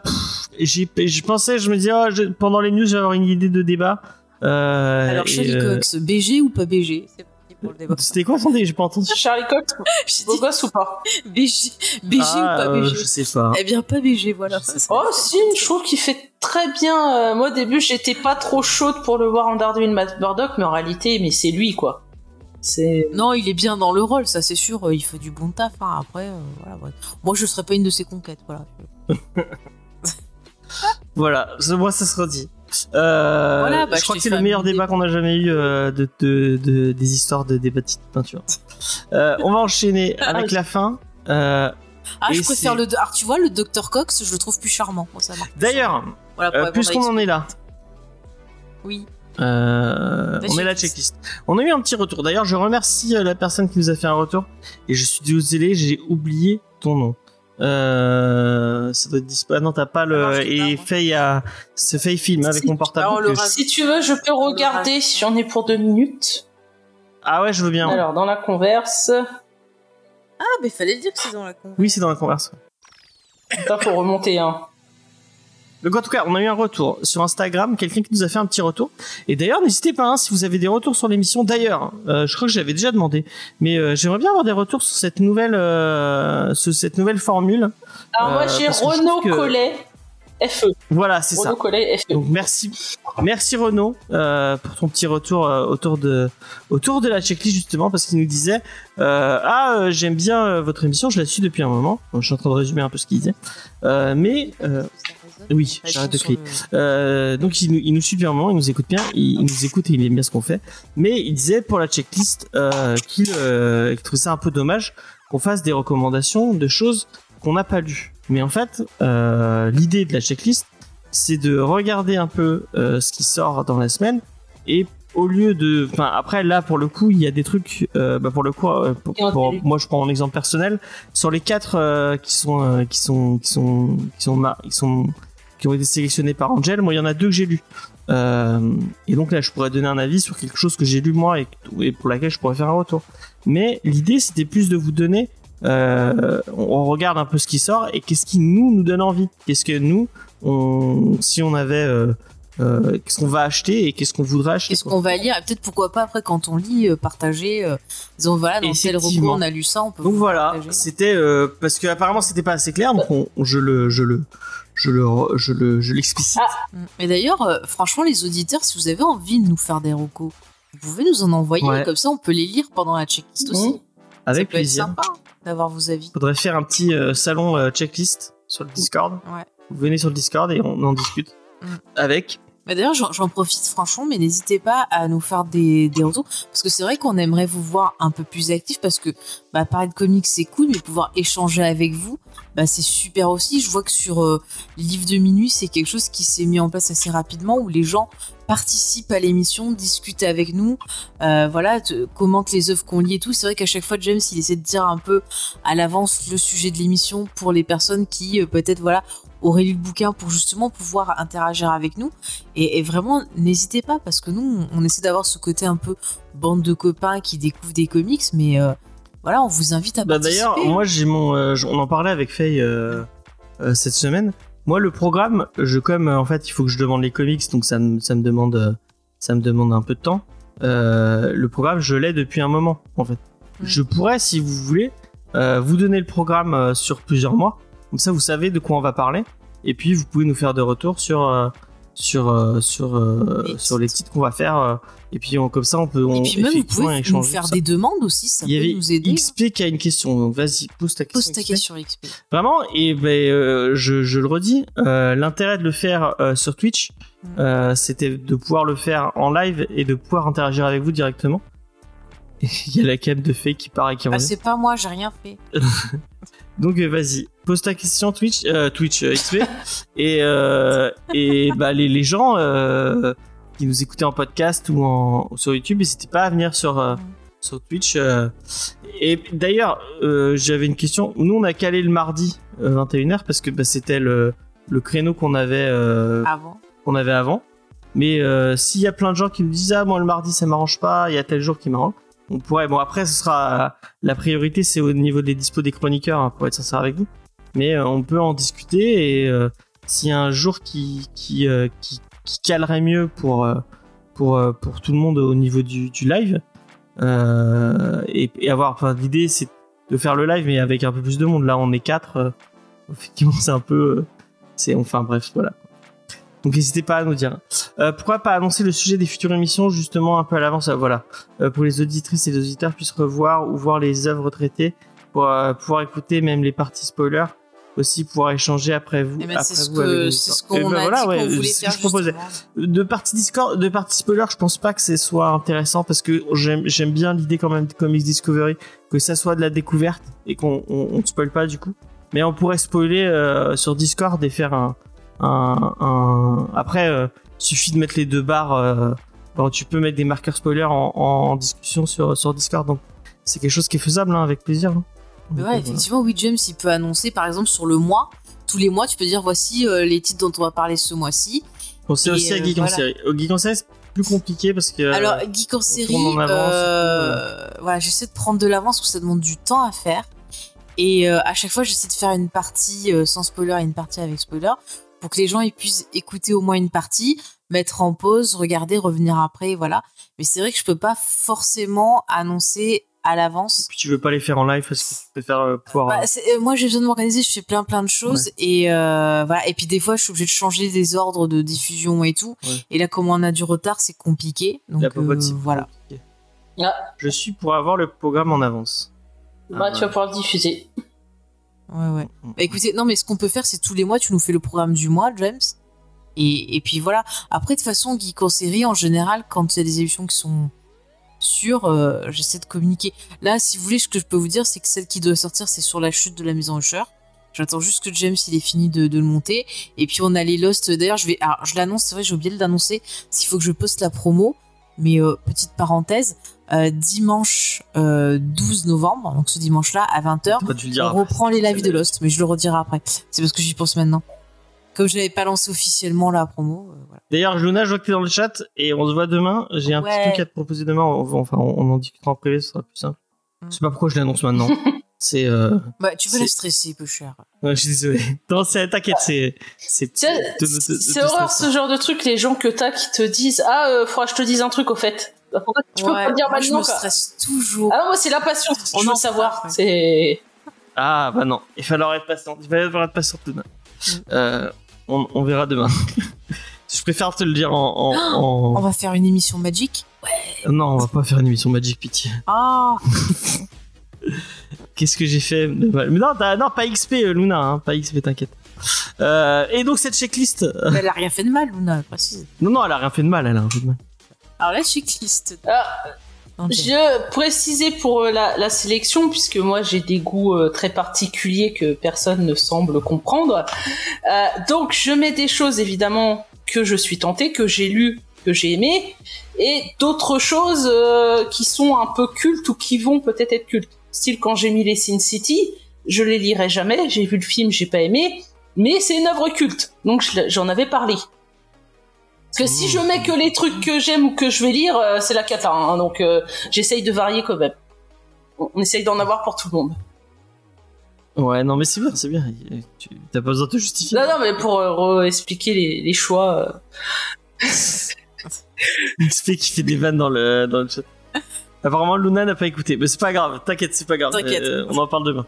Speaker 1: je pensais, je me disais, oh, je- pendant les news, j'avais avoir une idée de débat. Euh,
Speaker 2: Alors, Charlie
Speaker 1: euh,
Speaker 2: Cox, BG ou pas BG C'est parti pour le débat.
Speaker 1: C'était quoi son J'ai pas entendu.
Speaker 3: Charlie Cox, beau
Speaker 2: dit
Speaker 3: gosse ou pas?
Speaker 2: BG, BG
Speaker 1: Ah,
Speaker 2: ou pas
Speaker 1: euh,
Speaker 2: BG
Speaker 1: Je sais pas.
Speaker 2: Eh bien, pas BG, voilà.
Speaker 3: Oh si, je trouve qu'il fait très bien. Euh, moi au début, j'étais pas trop chaude pour le voir en Daredevil Matt Murdock, mais en réalité, mais c'est lui quoi. C'est
Speaker 2: Non, il est bien dans le rôle, ça c'est sûr. euh, Il fait du bon taf. hein. Après, euh, voilà. ouais. Moi, je serais pas une de ses conquêtes, voilà.
Speaker 1: Voilà, moi ça se redit. Euh,
Speaker 2: Voilà, bah,
Speaker 1: je
Speaker 2: je
Speaker 1: crois que c'est le meilleur débat qu'on a jamais eu euh, de, de- de- des histoires de débat de peinture. Euh, on va enchaîner avec la fin. Euh,
Speaker 2: Ah, je préfère
Speaker 1: c'est-
Speaker 2: le. Alors, tu vois, le Dr Cox, je le trouve plus charmant. Ça
Speaker 1: D'ailleurs,
Speaker 2: charmant. voilà,
Speaker 1: euh, puisqu'on en est là,
Speaker 2: Oui.
Speaker 1: Euh, on met la
Speaker 2: checklist.
Speaker 1: On a eu un petit retour. D'ailleurs, je remercie euh, la personne qui nous a fait un retour. Et je suis désolé, j'ai oublié ton nom. Euh, ça doit être dispo. Ah non, t'as pas le.
Speaker 2: Non,
Speaker 1: et. Faye a. C'est Faye film avec mon portable.
Speaker 2: Alors,
Speaker 1: je-
Speaker 3: si tu veux, je peux regarder si j'en ai pour deux minutes.
Speaker 1: Ah ouais, je veux bien.
Speaker 3: Alors dans la converse,
Speaker 2: Ah, mais fallait le dire que c'est dans la con.
Speaker 1: Oui, c'est dans la converse.
Speaker 3: putain, faut remonter hein.
Speaker 1: Donc en tout cas, on a eu un retour sur Instagram, quelqu'un qui nous a fait un petit retour. Et d'ailleurs, n'hésitez pas hein, si vous avez des retours sur l'émission. D'ailleurs, euh, je crois que j'avais déjà demandé, mais euh, j'aimerais bien avoir des retours sur cette nouvelle, euh, sur cette nouvelle formule.
Speaker 3: Alors moi
Speaker 1: Euh,
Speaker 3: j'ai Renaud
Speaker 1: que-
Speaker 3: Collet FE.
Speaker 1: Voilà, c'est ça.
Speaker 3: Renaud Collet FE.
Speaker 1: Donc merci, merci Renaud euh, pour ton petit retour euh, autour de autour de la checklist justement parce qu'il nous disait euh, ah j'aime bien votre émission, je la suis depuis un moment. Donc, je suis en train de résumer un peu ce qu'il disait, mais oui, j'arrête de crier. Euh, donc il nous, il nous suit bien il nous écoute bien, il, il nous écoute et il aime bien ce qu'on fait. Mais il disait pour la checklist euh, qu'il euh, qu'il trouvait ça un peu dommage qu'on fasse des recommandations de choses qu'on n'a pas lues. Mais en fait, euh, l'idée de la checklist, c'est de regarder un peu euh, ce qui sort dans la semaine et au lieu de, enfin après là pour le coup il y a des trucs, euh, bah, pour le coup euh, pour- pour- moi je prends un exemple personnel sur les quatre euh, qui sont euh, qui sont qui sont qui sont mar- qui sont qui ont été sélectionnés par Angel, moi il y en a deux que j'ai lus. Euh, et donc là je pourrais donner un avis sur quelque chose que j'ai lu moi et, et pour laquelle je pourrais faire un retour. Mais l'idée c'était plus de vous donner, euh, on, regarde un peu ce qui sort et qu'est-ce qui nous nous donne envie. Qu'est-ce que nous, on, si on avait, euh, qu'est-ce qu'on va acheter et qu'est-ce qu'on voudrait acheter.
Speaker 2: Qu'est-ce qu'on va lire Et peut-être pourquoi pas après quand on lit, partager. Disons voilà, dans tel recours on a lu ça, on peut.
Speaker 1: Donc voilà, c'était parce que apparemment c'était pas assez clair, donc on- je le, je le, je le, je le, je l'explicite.
Speaker 2: Mm. Mais d'ailleurs, euh, franchement, les auditeurs, si vous avez envie de nous faire des recos, vous pouvez nous en envoyer,
Speaker 1: Ouais.
Speaker 2: comme ça on peut les lire pendant la checklist aussi.
Speaker 3: Mmh.
Speaker 2: ça
Speaker 1: avec
Speaker 2: peut
Speaker 1: plaisir.
Speaker 2: être sympa hein, d'avoir vos avis.
Speaker 1: Faudrait faire un petit euh, salon euh, checklist sur le Discord.
Speaker 2: Ouais.
Speaker 1: Vous venez sur le Discord et on en discute
Speaker 2: Mm.
Speaker 1: avec.
Speaker 2: Mais d'ailleurs, j'en profite franchement, mais n'hésitez pas à nous faire des, retours. Parce que c'est vrai qu'on aimerait vous voir un peu plus actifs parce que bah, parler de comics c'est cool, mais pouvoir échanger avec vous, bah, c'est super aussi. Je vois que sur euh, les livres de minuit, c'est quelque chose qui s'est mis en place assez rapidement où les gens participent à l'émission, discutent avec nous, euh, voilà, te- commentent les œuvres qu'on lit et tout. C'est vrai qu'à chaque fois, James, il essaie de dire un peu à l'avance le sujet de l'émission pour les personnes qui euh, peut-être voilà auraient lu le bouquin pour justement pouvoir interagir avec nous. Et, et vraiment, n'hésitez pas parce que nous, on essaie d'avoir ce côté un peu bande de copains qui découvrent des comics, mais euh, voilà, on vous invite à
Speaker 1: Bah,
Speaker 2: participer.
Speaker 1: D'ailleurs, moi j'ai mon, euh, on en parlait avec Faye euh, cette semaine. Moi le programme, je comme en fait il faut que je demande les comics, donc ça me, ça me demande, ça me demande un peu de temps. Le programme, je l'ai depuis un moment en fait.
Speaker 2: Mm.
Speaker 1: Je pourrais, si vous voulez, euh, vous donner le programme euh, sur plusieurs mois. Comme ça, vous savez de quoi on va parler. Et puis, vous pouvez nous faire des retours sur euh, sur euh, sur euh,
Speaker 2: Les
Speaker 1: sur les titres qu'on va faire. et puis, on- comme ça, on peut on,
Speaker 2: et puis même, vous pouvez nous faire des demandes aussi, ça
Speaker 1: Il y
Speaker 2: peut
Speaker 1: avait
Speaker 2: nous aider.
Speaker 1: XP qui a une question. Donc, vas-y, pose ta question.
Speaker 2: Pose ta
Speaker 1: XP.
Speaker 2: question XP.
Speaker 1: Vraiment, et ben, euh, je, je le redis, euh, l'intérêt de le faire euh, sur Twitch,
Speaker 2: Mm.
Speaker 1: c'était de pouvoir le faire en live et de pouvoir interagir avec vous directement. Il y a la cam de Faye qui part et qui
Speaker 2: Bah, c'est pas moi, j'ai rien fait.
Speaker 1: Donc euh, vas-y, pose ta question Twitch, euh, Twitch euh, XP, et euh, et bah les, les gens euh, qui nous écoutaient en podcast ou en ou sur YouTube, n'hésitez pas à venir sur sur Twitch. Et d'ailleurs, euh, j'avais une question. Nous, on a calé le mardi euh, 21h parce que bah, c'était le le créneau qu'on avait euh, qu'on avait avant. Mais euh, s'il y a plein de gens qui me disent ah moi le mardi ça m'arrange pas, il y a tel jour qui m'arrange, on pourrait. Bon, après, ce sera la priorité, c'est au niveau des dispos des chroniqueurs hein, pour être sincère avec vous. Mais euh, on peut en discuter et euh, s'il y a un jour qui qui, euh, qui calerait mieux pour pour pour tout le monde au niveau du, du live et, et avoir. Enfin, l'idée c'est de faire le live mais avec un peu plus de monde. Là, on est quatre. effectivement, c'est un peu. c'est enfin bref, voilà. Donc n'hésitez pas à nous dire. Euh, pourquoi pas annoncer le sujet des futures émissions justement un peu à l'avance euh, Voilà, Euh, pour les auditrices et les auditeurs puissent revoir ou voir les œuvres traitées, pour euh, pouvoir écouter même les parties spoilers, aussi pouvoir échanger après vous.
Speaker 2: Eh ben, c'est ce c'est ce qu'on
Speaker 1: Eh ben
Speaker 2: a
Speaker 1: voilà,
Speaker 2: dit
Speaker 1: ouais,
Speaker 2: qu'on voulait
Speaker 1: ce que je proposais. De parties Discord, de parties spoiler, je pense pas que ce soit intéressant parce que j'aime bien l'idée quand même de Comics Discovery que ça soit de la découverte et qu'on on, on ne spoil pas du coup. Mais on pourrait spoiler euh, sur Discord et faire un un, un... après euh, suffit de mettre les deux barres. euh, bon, tu peux mettre des marqueurs spoilers en, en discussion sur sur Discord donc c'est quelque chose qui est faisable hein, avec plaisir. hein.
Speaker 2: Mais
Speaker 1: Donc,
Speaker 2: ouais,
Speaker 1: euh,
Speaker 2: effectivement, oui, James, il peut annoncer, par exemple, sur le mois. Tous les mois, tu peux dire voici euh, les titres dont on va parler ce mois-ci.
Speaker 1: On sait
Speaker 2: Et,
Speaker 1: aussi à Geek en
Speaker 2: voilà.
Speaker 1: série. Au Geek en série, c'est plus compliqué parce que.
Speaker 2: Alors, Geek en série,
Speaker 1: tourne en avance,
Speaker 2: euh, voilà, j'essaie de prendre de l'avance parce que ça demande du temps à faire. Et euh, à chaque fois, j'essaie de faire une partie euh, sans spoiler et une partie avec spoiler pour que les gens ils puissent écouter au moins une partie, mettre en pause, regarder, revenir après, voilà. Mais c'est vrai que je peux pas forcément annoncer à l'avance
Speaker 1: puis tu veux pas les faire en live parce que tu préfères euh, pouvoir.
Speaker 2: Bah, c'est- euh, moi, j'ai besoin de m'organiser. Je fais plein plein de choses et euh, voilà. Et puis des fois, je suis obligée de changer des ordres de diffusion et tout.
Speaker 1: Ouais.
Speaker 2: Et là, comme on a du retard, c'est compliqué. Donc euh, voilà.
Speaker 1: compliqué.
Speaker 3: Ah.
Speaker 1: Je suis pour avoir le programme en avance.
Speaker 3: Bah,
Speaker 1: Ah,
Speaker 3: tu vas pouvoir le diffuser.
Speaker 2: Ouais ouais. Bah écoutez, non mais ce qu'on peut faire, c'est tous les mois, tu nous fais le programme du mois, James. Et, puis voilà. Après, de toute façon, Geek en série, en général, quand il y a des émissions qui sont sûres, euh, j'essaie de communiquer. Là, si vous voulez, ce que je peux vous dire, c'est que celle qui doit sortir, c'est sur la chute de la maison Usher. J'attends juste que James il ait fini de, de le monter. Et puis on a les Lost. D'ailleurs, je vais, alors je l'annonce. C'est vrai, j'ai oublié de l'annoncer. S'il faut que je poste la promo. Mais euh, petite parenthèse, euh, dimanche euh, 12 novembre, donc ce dimanche-là à 20h,
Speaker 1: Toi, tu le
Speaker 2: on reprend les lives de Lost, mais je le redirai après. C'est parce que j'y pense maintenant. Comme je n'avais pas lancé officiellement la promo, euh, voilà.
Speaker 1: D'ailleurs, Luna, je vois que t'es dans le chat et on se voit demain. J'ai un petit truc à te proposer demain. On Enfin, on on en discutera en privé, ce sera plus simple.
Speaker 2: Mm.
Speaker 1: Je sais pas pourquoi je l'annonce maintenant. c'est. Euh...
Speaker 2: Bah, tu veux la stresser, peu cher.
Speaker 1: ouais, je suis désolé. Non, c'est- t'inquiète, c'est. C'est
Speaker 3: horreur
Speaker 1: stress.
Speaker 3: ce genre de truc, les gens que t'as qui te disent Ah, euh, faudra que je te dise un truc au fait. Bah, Pourquoi tu peux
Speaker 2: Ouais,
Speaker 3: pas le dire
Speaker 2: moi, je
Speaker 3: maintenant
Speaker 2: me
Speaker 3: quoi
Speaker 2: stresse toujours.
Speaker 3: Ah moi c'est la passion,
Speaker 2: On
Speaker 3: je veux
Speaker 2: en
Speaker 3: savoir.
Speaker 2: ouais.
Speaker 3: C'est.
Speaker 1: Ah, bah non. Il va falloir être patient. Il va falloir être patient demain.
Speaker 2: Mm.
Speaker 1: Euh, on, on verra demain. je préfère te le dire en. en- en-
Speaker 2: On va faire une émission Magic.
Speaker 1: Non, on va pas faire une émission Magic Pitié.
Speaker 2: Ah,
Speaker 1: Qu'est-ce que j'ai fait de mal? Mais non, non, pas XP, euh, Luna, hein, pas XP, t'inquiète. Euh, et donc cette checklist, euh,
Speaker 2: elle a rien fait de mal, Luna, précise.
Speaker 1: non, non, elle a rien fait de mal, elle a rien fait de mal.
Speaker 2: Alors la checklist.
Speaker 3: Ah. Je précisais pour la, la sélection, puisque moi j'ai des goûts euh, très particuliers que personne ne semble comprendre. Euh, donc je mets des choses évidemment que je suis tenté, que j'ai lu, que j'ai aimé, et d'autres choses euh, qui sont un peu cultes ou qui vont peut-être être cultes. Style quand j'ai mis les Sin City, je les lirai jamais, j'ai vu le film, j'ai pas aimé, mais c'est une œuvre culte, donc j'en avais parlé. Parce que si je mets que les trucs que j'aime ou que je vais lire, euh, c'est la cata. hein, donc euh, j'essaye de varier quand même. On on essaye d'en avoir pour tout le monde.
Speaker 1: Ouais, non, mais c'est bien, c'est bien. Tu t'as pas besoin de te justifier.
Speaker 3: Non, non, mais pour euh, expliquer les, les choix.
Speaker 1: XP qui fait des vannes dans le, dans le chat. Apparemment, Luna n'a pas écouté, mais c'est pas grave, t'inquiète, c'est pas grave. Euh, on en parle demain.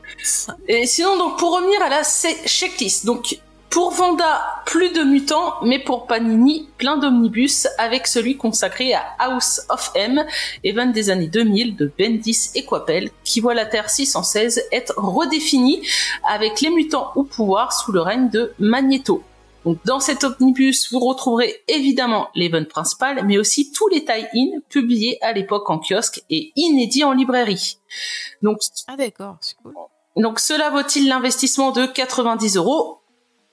Speaker 3: Et sinon, donc pour revenir à la checklist, donc pour Vanda, plus de mutants, mais pour Panini, plein d'omnibus, avec celui consacré à House of M, event des années 2000 de Bendis et Coppel, qui voit la Terre 616 être redéfinie avec les mutants au pouvoir sous le règne de Magneto. Donc dans cet omnibus, vous retrouverez évidemment l'event principal, mais aussi tous les tie-in publiés à l'époque en kiosque et inédits en librairie. Donc
Speaker 2: Ah d'accord, c'est cool.
Speaker 3: donc cela vaut-il l'investissement de 90 euros?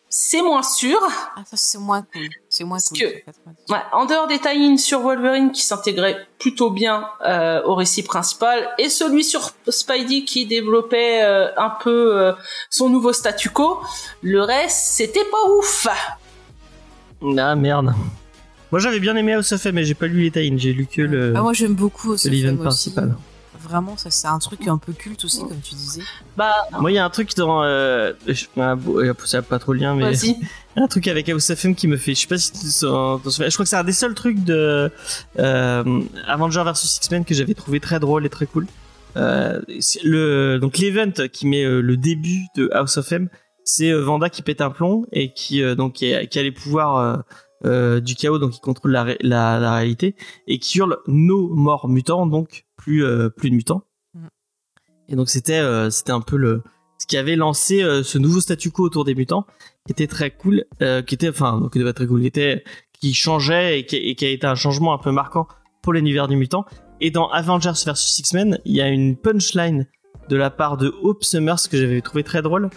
Speaker 3: C'est moins sûr.
Speaker 2: Ah ça c'est moins cool. C'est moins
Speaker 3: Parce
Speaker 2: cool.
Speaker 3: que-
Speaker 2: c'est 90.
Speaker 3: Ouais, en dehors des tie sur Wolverine qui s'intégraient plutôt bien euh, au récit principal et celui sur Spidey qui développait euh, un peu euh, son nouveau statu quo, le reste c'était pas ouf.
Speaker 1: Ah merde. Moi j'avais bien aimé House of M, mais j'ai pas lu les tie j'ai lu que le,
Speaker 2: Ah moi j'aime beaucoup aussi. Vraiment, ça c'est un truc un peu culte aussi, comme tu disais.
Speaker 3: Bah,
Speaker 1: Moi, il y a un truc dans. Euh, je, ah, bon, ça a pas trop de lien, mais.
Speaker 3: vas-y.
Speaker 1: Il y a un truc avec House of M qui me fait. Je sais pas si tu t'en souviens. Je crois que c'est un des seuls trucs de. Euh, Avenger vs X-Men que j'avais trouvé très drôle et très cool. Euh, le, donc, l'event qui met euh, le début de House of M, c'est euh, Vanda qui pète un plomb et qui, euh, donc, qui a, qui a les pouvoirs. euh, euh, du chaos donc qui contrôle la, la, la réalité et qui hurle no more mutants donc plus euh, plus de mutants
Speaker 2: Mm.
Speaker 1: et donc c'était euh, c'était un peu le ce qui avait lancé euh, ce nouveau statu quo autour des mutants qui était très cool qui était enfin qui était pas très cool qui était qui changeait et qui, a été un changement un peu marquant pour l'univers du mutant et dans Avengers vs X-Men il y a une punchline de la part de Hope Summers que j'avais trouvé très drôle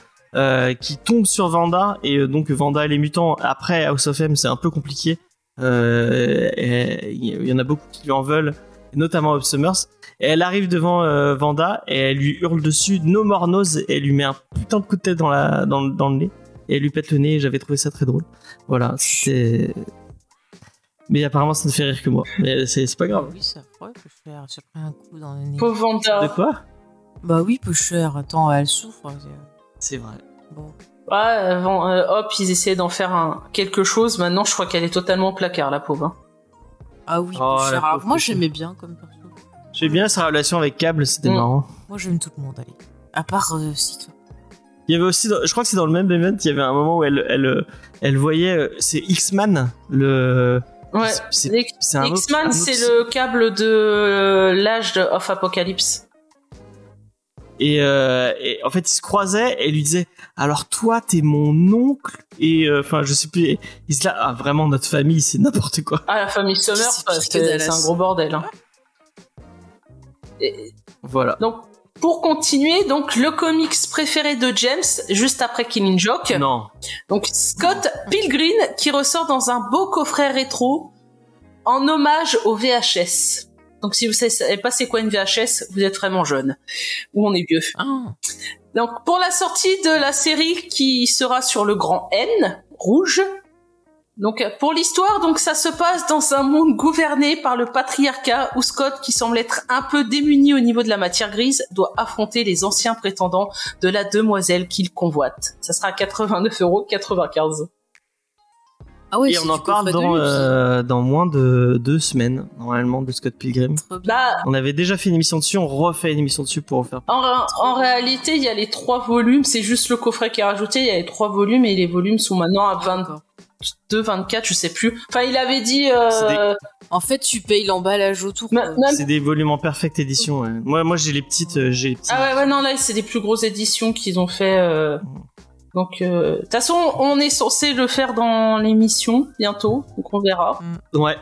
Speaker 1: qui tombe sur Vanda et donc Vanda et les mutants après House of M c'est un peu compliqué. Il y en a beaucoup qui lui en veulent notamment Hope Summers et elle arrive devant euh, Vanda et elle lui hurle dessus No more nose et elle lui met un putain de coup de tête dans, la, dans, le- dans le nez et elle lui pète le nez et j'avais trouvé ça très drôle voilà c'était mais apparemment ça ne fait rire que moi mais c'est c'est pas grave
Speaker 2: Oui, ça pourrait faire. J'ai pris un coup dans le nez.
Speaker 3: Pauvre Vanda.
Speaker 1: de quoi?
Speaker 2: Bah oui, peu cher. Attends, elle souffre. c'est-
Speaker 1: c'est vrai
Speaker 2: Bon.
Speaker 3: Ouais, avant, euh, hop, ils essayaient d'en faire un, quelque chose. Maintenant, je crois qu'elle est totalement placard, la pauvre. hein.
Speaker 2: Ah oui,
Speaker 1: Oh,
Speaker 2: cher. Alors, moi, j'aimais bien comme perso.
Speaker 1: J'ai bien sa relation avec Cable c'était
Speaker 3: Mm.
Speaker 1: marrant
Speaker 2: Moi, j'aime tout le monde, allez. À part euh, Cyclope.
Speaker 1: Il y avait aussi, dans- je crois que c'est dans le même event, il y avait un moment où elle, elle, euh, elle voyait, euh, c'est X-Man, le.
Speaker 3: Ouais.
Speaker 1: c'est-
Speaker 3: Les-
Speaker 1: c'est un autre- un
Speaker 3: X-Man,
Speaker 1: autre-
Speaker 3: c'est le câble de euh, l'âge de of Apocalypse.
Speaker 1: Et, euh, et en fait, ils se croisaient et elle lui disait, alors toi, t'es mon oncle? Et euh, enfin, je sais plus. et Il se là, ah vraiment notre famille, c'est n'importe quoi.
Speaker 3: Ah, la famille Summer,
Speaker 2: C'est
Speaker 3: parce
Speaker 2: pire que
Speaker 3: que
Speaker 2: Dallas.
Speaker 3: c'est un gros bordel. hein. Et-
Speaker 1: Voilà.
Speaker 3: donc, pour continuer, donc le comics préféré de James, juste après Killing Joke.
Speaker 1: Non.
Speaker 3: Donc Scott Pilgrim qui ressort dans un beau coffret rétro en hommage au VHS. Donc si vous savez pas c'est quoi une VHS, vous êtes vraiment jeune ou on est vieux.
Speaker 2: Ah,
Speaker 3: Donc pour la sortie de la série qui sera sur le grand N rouge. Donc pour l'histoire, donc ça se passe dans un monde gouverné par le patriarcat où Scott, qui semble être un peu démuni au niveau de la matière grise, doit affronter les anciens prétendants de la demoiselle qu'il convoite. Ça sera 89,95€.
Speaker 2: Ah oui,
Speaker 1: et
Speaker 2: si
Speaker 1: on en parle dans, euh, dans, moins de deux semaines, normalement, de Scott Pilgrim.
Speaker 3: Bah,
Speaker 1: on avait déjà fait une émission dessus, on refait une émission dessus pour refaire.
Speaker 3: En, en réalité, il y a les trois volumes, c'est juste le coffret qui est rajouté, il y a les trois volumes et les volumes sont maintenant à
Speaker 2: 20,
Speaker 3: 2, 24, je sais plus. Enfin, il avait dit. Euh,
Speaker 2: en fait, tu payes l'emballage autour.
Speaker 3: Ma...
Speaker 1: C'est des volumes en perfect édition. Moi, moi, euh, j'ai les petites.
Speaker 3: ah ouais, ouais, non, là, c'est des plus grosses éditions qu'ils ont fait. Euh. Mm. Donc, de toute façon, on est censé le faire dans l'émission bientôt, donc on verra. Mm.
Speaker 1: Ouais.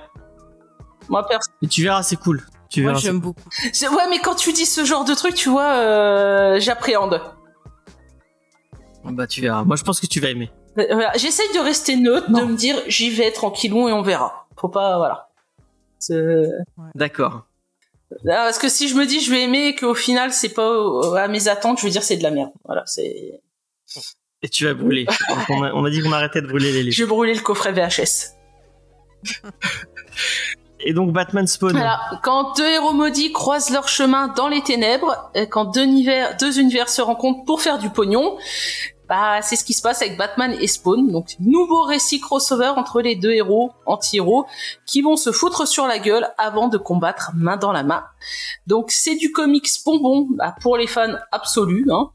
Speaker 3: Moi, perso.
Speaker 1: tu verras, c'est cool. Tu
Speaker 2: moi, j'aime beaucoup.
Speaker 3: Ouais, mais quand tu dis ce genre de truc, tu vois, j'appréhende.
Speaker 1: Bah, tu verras. Moi, je pense que tu vas aimer.
Speaker 3: Euh, voilà. J'essaye de rester neutre,
Speaker 1: Non.
Speaker 3: de me dire, j'y vais tranquillou et on verra. Faut pas, voilà.
Speaker 1: D'accord.
Speaker 3: Ah, parce que si je me dis je vais aimer et qu'au final c'est pas à mes attentes, je veux dire c'est de la merde. Voilà, c'est.
Speaker 1: Et tu vas brûler. On, a, on a dit qu'on arrêtait de brûler les livres.
Speaker 3: Je vais brûler le coffret VHS.
Speaker 1: Et donc Batman Spawn.
Speaker 3: Voilà. Quand deux héros maudits croisent leur chemin dans les ténèbres, et quand deux univers, deux univers se rencontrent pour faire du pognon, bah c'est ce qui se passe avec Batman et Spawn. Donc nouveau récit crossover entre les deux héros anti-héros qui vont se foutre sur la gueule avant de combattre main dans la main. Donc c'est du comics bonbon bah, pour les fans absolus. Hein.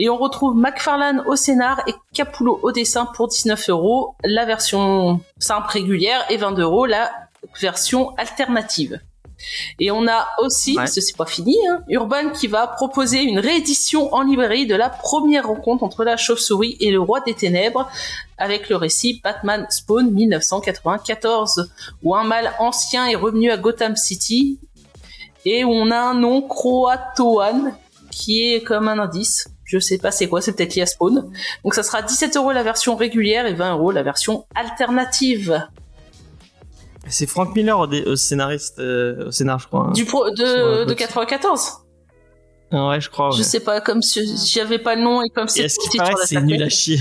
Speaker 3: Et on retrouve McFarlane au scénar et Capullo au dessin pour 19 euros. La version simple régulière et 20 euros la version alternative. Et on a aussi,
Speaker 1: Ouais.
Speaker 3: que c'est pas fini, hein, Urban qui va proposer une réédition en librairie de la première rencontre entre la chauve-souris et le roi des ténèbres, avec le récit Batman Spawn 1994, où un mal ancien est revenu à Gotham City, et on a un nom croatoan qui est comme un indice. Je sais pas c'est quoi, c'est peut-être lié à Spawn. Donc ça sera 17 euros la version régulière et 20 euros la version alternative.
Speaker 1: C'est Frank Miller au, dé- au scénariste, euh, au scénar, je crois. hein.
Speaker 3: Du pro, de,
Speaker 1: la
Speaker 3: de
Speaker 1: box.
Speaker 3: 94
Speaker 1: Ah ouais, je crois.
Speaker 3: Je sais pas, comme si- j'avais pas le nom et comme c'est
Speaker 1: ce paraît, c'est nul à chier.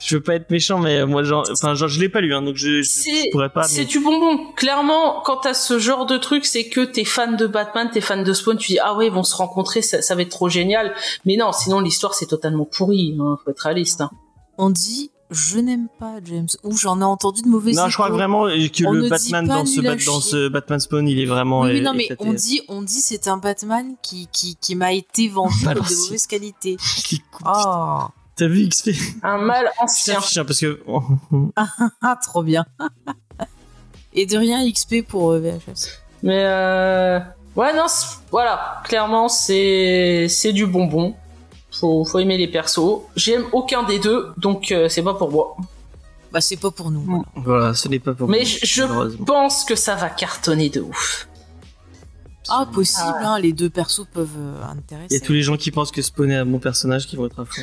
Speaker 1: je veux pas être méchant, mais moi, genre, enfin, genre, je l'ai pas lu, hein, donc je, pourrais pas.
Speaker 3: c'est du bonbon. Clairement, quand t'as ce genre de truc, c'est que t'es fan de Batman, t'es fan de Spawn, tu dis ah ouais, ils vont se rencontrer, ça, ça va être trop génial. Mais non, sinon l'histoire c'est totalement pourri. Hein, faut être réaliste. Hein.
Speaker 2: On dit je n'aime pas James ou j'en ai entendu de mauvais
Speaker 1: Non, je crois vraiment que
Speaker 2: On
Speaker 1: le
Speaker 2: dit
Speaker 1: Batman dans ce, bat- dans Batman Spawn, il est vraiment.
Speaker 2: Oui,
Speaker 1: é-
Speaker 2: non, mais
Speaker 1: éclaté.
Speaker 2: on dit, on dit c'est un Batman qui, qui, qui m'a été vendu comme de mauvaise qualité. Oh,
Speaker 1: T'as vu XP
Speaker 3: Un mal
Speaker 1: C'est
Speaker 3: ancien.
Speaker 1: affiché, parce que.
Speaker 2: ah, trop bien. Et de rien XP pour euh, VHS.
Speaker 3: Mais euh... ouais, non, voilà. Clairement, c'est c'est du bonbon. Faut, faut aimer les persos. J'aime aucun des deux, donc euh, c'est pas pour moi.
Speaker 2: Bah, c'est pas pour nous. Voilà.
Speaker 1: Voilà, ce n'est pas pour
Speaker 3: Mais
Speaker 1: moi,
Speaker 3: je, je pense que ça va cartonner de ouf.
Speaker 2: Ah, possible,
Speaker 3: Ah.
Speaker 2: hein, les deux persos peuvent euh, intéresser.
Speaker 1: Il y a tous les gens qui pensent que Spawn est un bon personnage qui vont être à fond.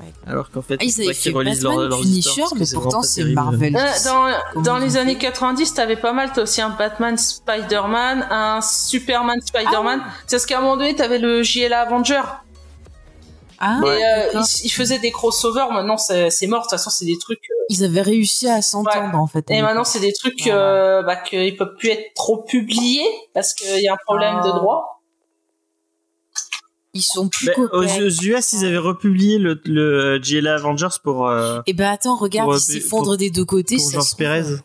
Speaker 2: Ouais.
Speaker 1: Alors qu'en fait,
Speaker 2: Ah, ils avaient fait
Speaker 1: relisent
Speaker 2: Batman
Speaker 1: leur, leur
Speaker 2: Punisher,
Speaker 1: histoire,
Speaker 2: mais pourtant c'est. Marvel.
Speaker 3: Euh, dans
Speaker 2: ils
Speaker 3: les années
Speaker 2: fait
Speaker 3: 90, t'avais pas mal. T'as aussi un Batman Spider-Man, un Superman Spider-Man. C'est ce qu'à un moment donné, t'avais le JLA Avenger.
Speaker 2: Ah,
Speaker 3: Et euh, ils, ils faisaient des crossovers. Maintenant, c'est mort. De toute façon, c'est des trucs. euh,
Speaker 2: ils avaient réussi à s'entendre en fait.
Speaker 3: Et maintenant, c'est des trucs
Speaker 2: Voilà.
Speaker 3: euh, bah, qu'ils peuvent plus être trop publiés parce qu'il y a un problème
Speaker 2: Ah.
Speaker 3: de droit.
Speaker 2: Ils sont plus
Speaker 1: Mais aux,
Speaker 2: copains.
Speaker 1: aux US, ils avaient republié le, le GLA Avengers pour, euh,
Speaker 2: Et ben attends, regarde,
Speaker 1: Pour,
Speaker 2: ils s'effondrent des deux côtés.
Speaker 1: pour
Speaker 2: ça
Speaker 1: George Perez.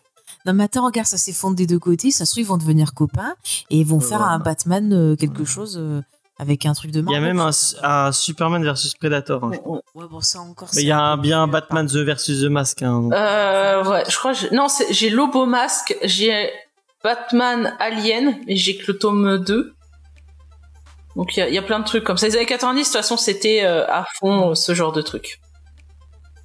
Speaker 2: Non mais attends, regarde, ça s'effondre des deux côtés. Ça se trouve, ils vont devenir copains et ils vont faire
Speaker 1: Voilà.
Speaker 2: un Batman euh, quelque chose euh, avec un truc de
Speaker 1: Il y
Speaker 2: Marvel.
Speaker 1: a même un, un Superman versus Predator. hein.
Speaker 2: Ouais, bon, ça encore.
Speaker 1: Mais il y a
Speaker 2: un
Speaker 1: un,
Speaker 2: peu
Speaker 1: bien un
Speaker 2: plus,
Speaker 1: Batman The versus The Mask. Hein.
Speaker 3: Euh, ouais, je crois. que j'ai- Non, j'ai Lobo Mask, j'ai Batman Alien, mais j'ai que le tome 2. Donc il y a, il y a plein de trucs comme ça. Les années 90, de toute façon, c'était euh, à fond euh, ce genre de truc.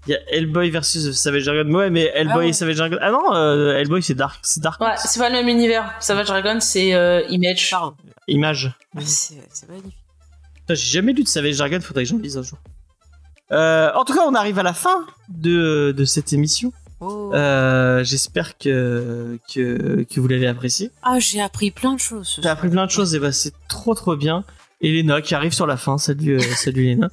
Speaker 1: Il y a Hellboy versus Savage Dragon. Ouais, mais Hellboy
Speaker 2: Ah ouais.
Speaker 1: et Savage Dragon. Ah non, euh, Hellboy c'est Dark. C'est Dark.
Speaker 3: Ouais, c'est pas le même univers. Savage Dragon, c'est euh, Image.
Speaker 2: Pardon.
Speaker 1: Image.
Speaker 2: Ah, C'est magnifique.
Speaker 1: J'ai jamais lu de Savage Dragon, faudrait que j'en lise un jour. Euh, en tout cas, on arrive à la fin de, de cette émission.
Speaker 2: Oh.
Speaker 1: Euh, J'espère que, que, que vous l'avez apprécié.
Speaker 2: Ah, j'ai appris plein de choses. soir.
Speaker 1: appris plein de choses et bah c'est trop trop bien. Elena qui arrive sur la fin. Salut, euh, salut Elena.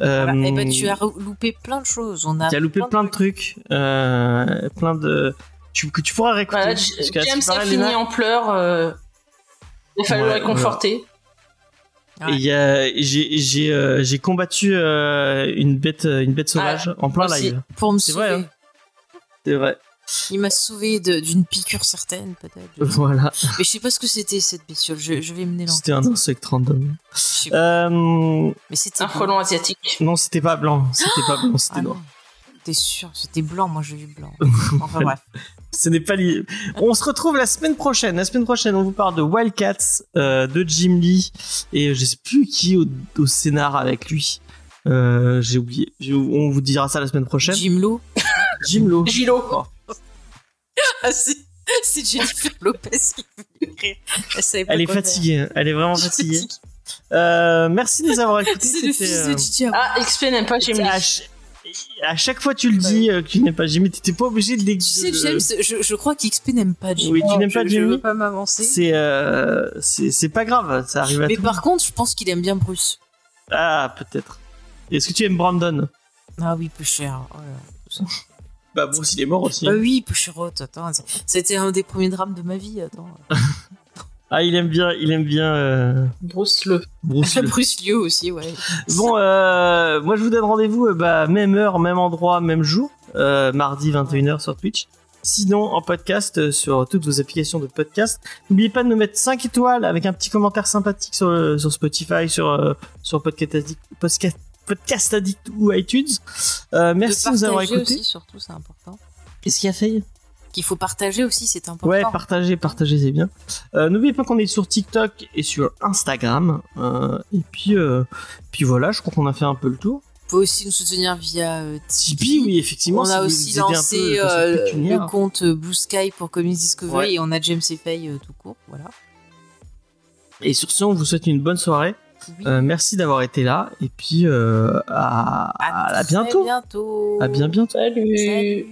Speaker 1: Euh,
Speaker 2: Voilà. Eh ben, tu as loupé plein de choses. On a
Speaker 1: tu as loupé plein de trucs, euh, plein de tu, que tu pourras réécouter.
Speaker 3: Voilà,
Speaker 1: parce que
Speaker 3: James a fini en pleurs. Euh, il fallait
Speaker 1: Ouais,
Speaker 3: le réconforter.
Speaker 1: et il y a- j'ai j'ai euh, j'ai combattu euh, une bête une bête sauvage en plein live.
Speaker 2: Pour me
Speaker 1: C'est
Speaker 2: sauver.
Speaker 1: vrai, hein. C'est vrai.
Speaker 2: Il m'a sauvé de- d'une piqûre certaine, peut-être.
Speaker 1: Voilà.
Speaker 2: Mais je sais pas ce que c'était cette bestiole. Je, je vais mener l'enquête.
Speaker 1: C'était un insecte random. Euh,
Speaker 2: Mais c'était
Speaker 3: Un frelon asiatique.
Speaker 1: non, c'était pas blanc. C'était pas blanc. C'était
Speaker 2: Ah
Speaker 1: noir.
Speaker 2: T'es sûr C'était blanc. Moi, j'ai vu blanc. Enfin bref.
Speaker 1: Ce n'est pas lié. On se retrouve la semaine prochaine. La semaine prochaine, on vous parle de Wildcats, euh, de Jim Lee et je sais plus qui au, au scénar avec lui. Euh, J'ai oublié. On vous dira ça la semaine prochaine.
Speaker 2: Jim Lo.
Speaker 1: Jim Lo.
Speaker 3: Gilo.
Speaker 2: Ah, c'est c'est Jennifer Lopez qui veut écrire. Elle,
Speaker 1: est
Speaker 2: faire.
Speaker 1: fatiguée. Elle est vraiment fatiguée. Euh, merci de nous avoir écoutés.
Speaker 2: C'est le fils de Didier.
Speaker 3: Ah, XP n'aime pas
Speaker 1: à, ch- à chaque fois, tu le dis euh, que tu n'aimes pas Jimmy. T'étais pas obligé de
Speaker 2: Tu sais,
Speaker 1: de-
Speaker 2: James, je, je crois qu'XP n'aime pas Jimmy.
Speaker 1: Oui, tu n'aimes
Speaker 2: Je-
Speaker 1: pas
Speaker 2: Je
Speaker 1: Jimmy
Speaker 2: veux pas m'avancer.
Speaker 1: C'est euh, c'est c'est pas grave. Ça arrive à
Speaker 2: Mais
Speaker 1: tout.
Speaker 2: par contre, je pense qu'il aime bien Bruce.
Speaker 1: Ah, peut-être. Est-ce que tu aimes Brandon?
Speaker 2: Ah oui, peu cher. Oh là.
Speaker 1: Bah Bruce, il est mort aussi.
Speaker 2: Bah oui, peu cher. Attends, c'est- c'était un des premiers drames de ma vie. Attends.
Speaker 1: Ah, il aime bien, il aime bien euh,
Speaker 3: Bruce le.
Speaker 1: Bruce. Lee.
Speaker 2: Bruce Liu aussi, ouais.
Speaker 1: bon, euh, moi je vous donne rendez-vous, euh, bah, même heure, même endroit, même jour, euh, mardi 21h sur Twitch. Sinon, en podcast, euh, sur toutes vos applications de podcast. N'oubliez pas de nous mettre 5 étoiles avec un petit commentaire sympathique sur, sur Spotify, sur, euh, sur Podcast Addict, Podcast, Podcast Addict ou iTunes. Euh, merci de nous avoir
Speaker 2: partager
Speaker 1: écoutés.
Speaker 2: aussi, surtout, c'est important.
Speaker 1: Qu'est-ce qu'il y a fait
Speaker 2: Qu'il faut partager aussi, c'est important.
Speaker 1: Ouais, partagez, partagez, c'est bien. Euh, N'oubliez pas qu'on est sur TikTok et sur Instagram. Euh, et puis, euh, puis voilà, je crois qu'on a fait un peu le tour.
Speaker 2: Vous pouvez aussi nous soutenir via euh,
Speaker 1: Tipeee, oui, effectivement.
Speaker 2: On a aussi lancé
Speaker 1: le
Speaker 2: euh, compte Blue Sky pour Comics Discovery
Speaker 1: Ouais.
Speaker 2: et on a James et Faye euh, tout court. Voilà.
Speaker 1: Et sur ce, on vous souhaite une bonne soirée.
Speaker 2: Oui.
Speaker 1: Euh, merci d'avoir été là. Et puis, euh, à, à,
Speaker 2: très
Speaker 1: bientôt.
Speaker 2: bientôt.
Speaker 1: À bien bientôt.
Speaker 3: Salut.
Speaker 2: Salut.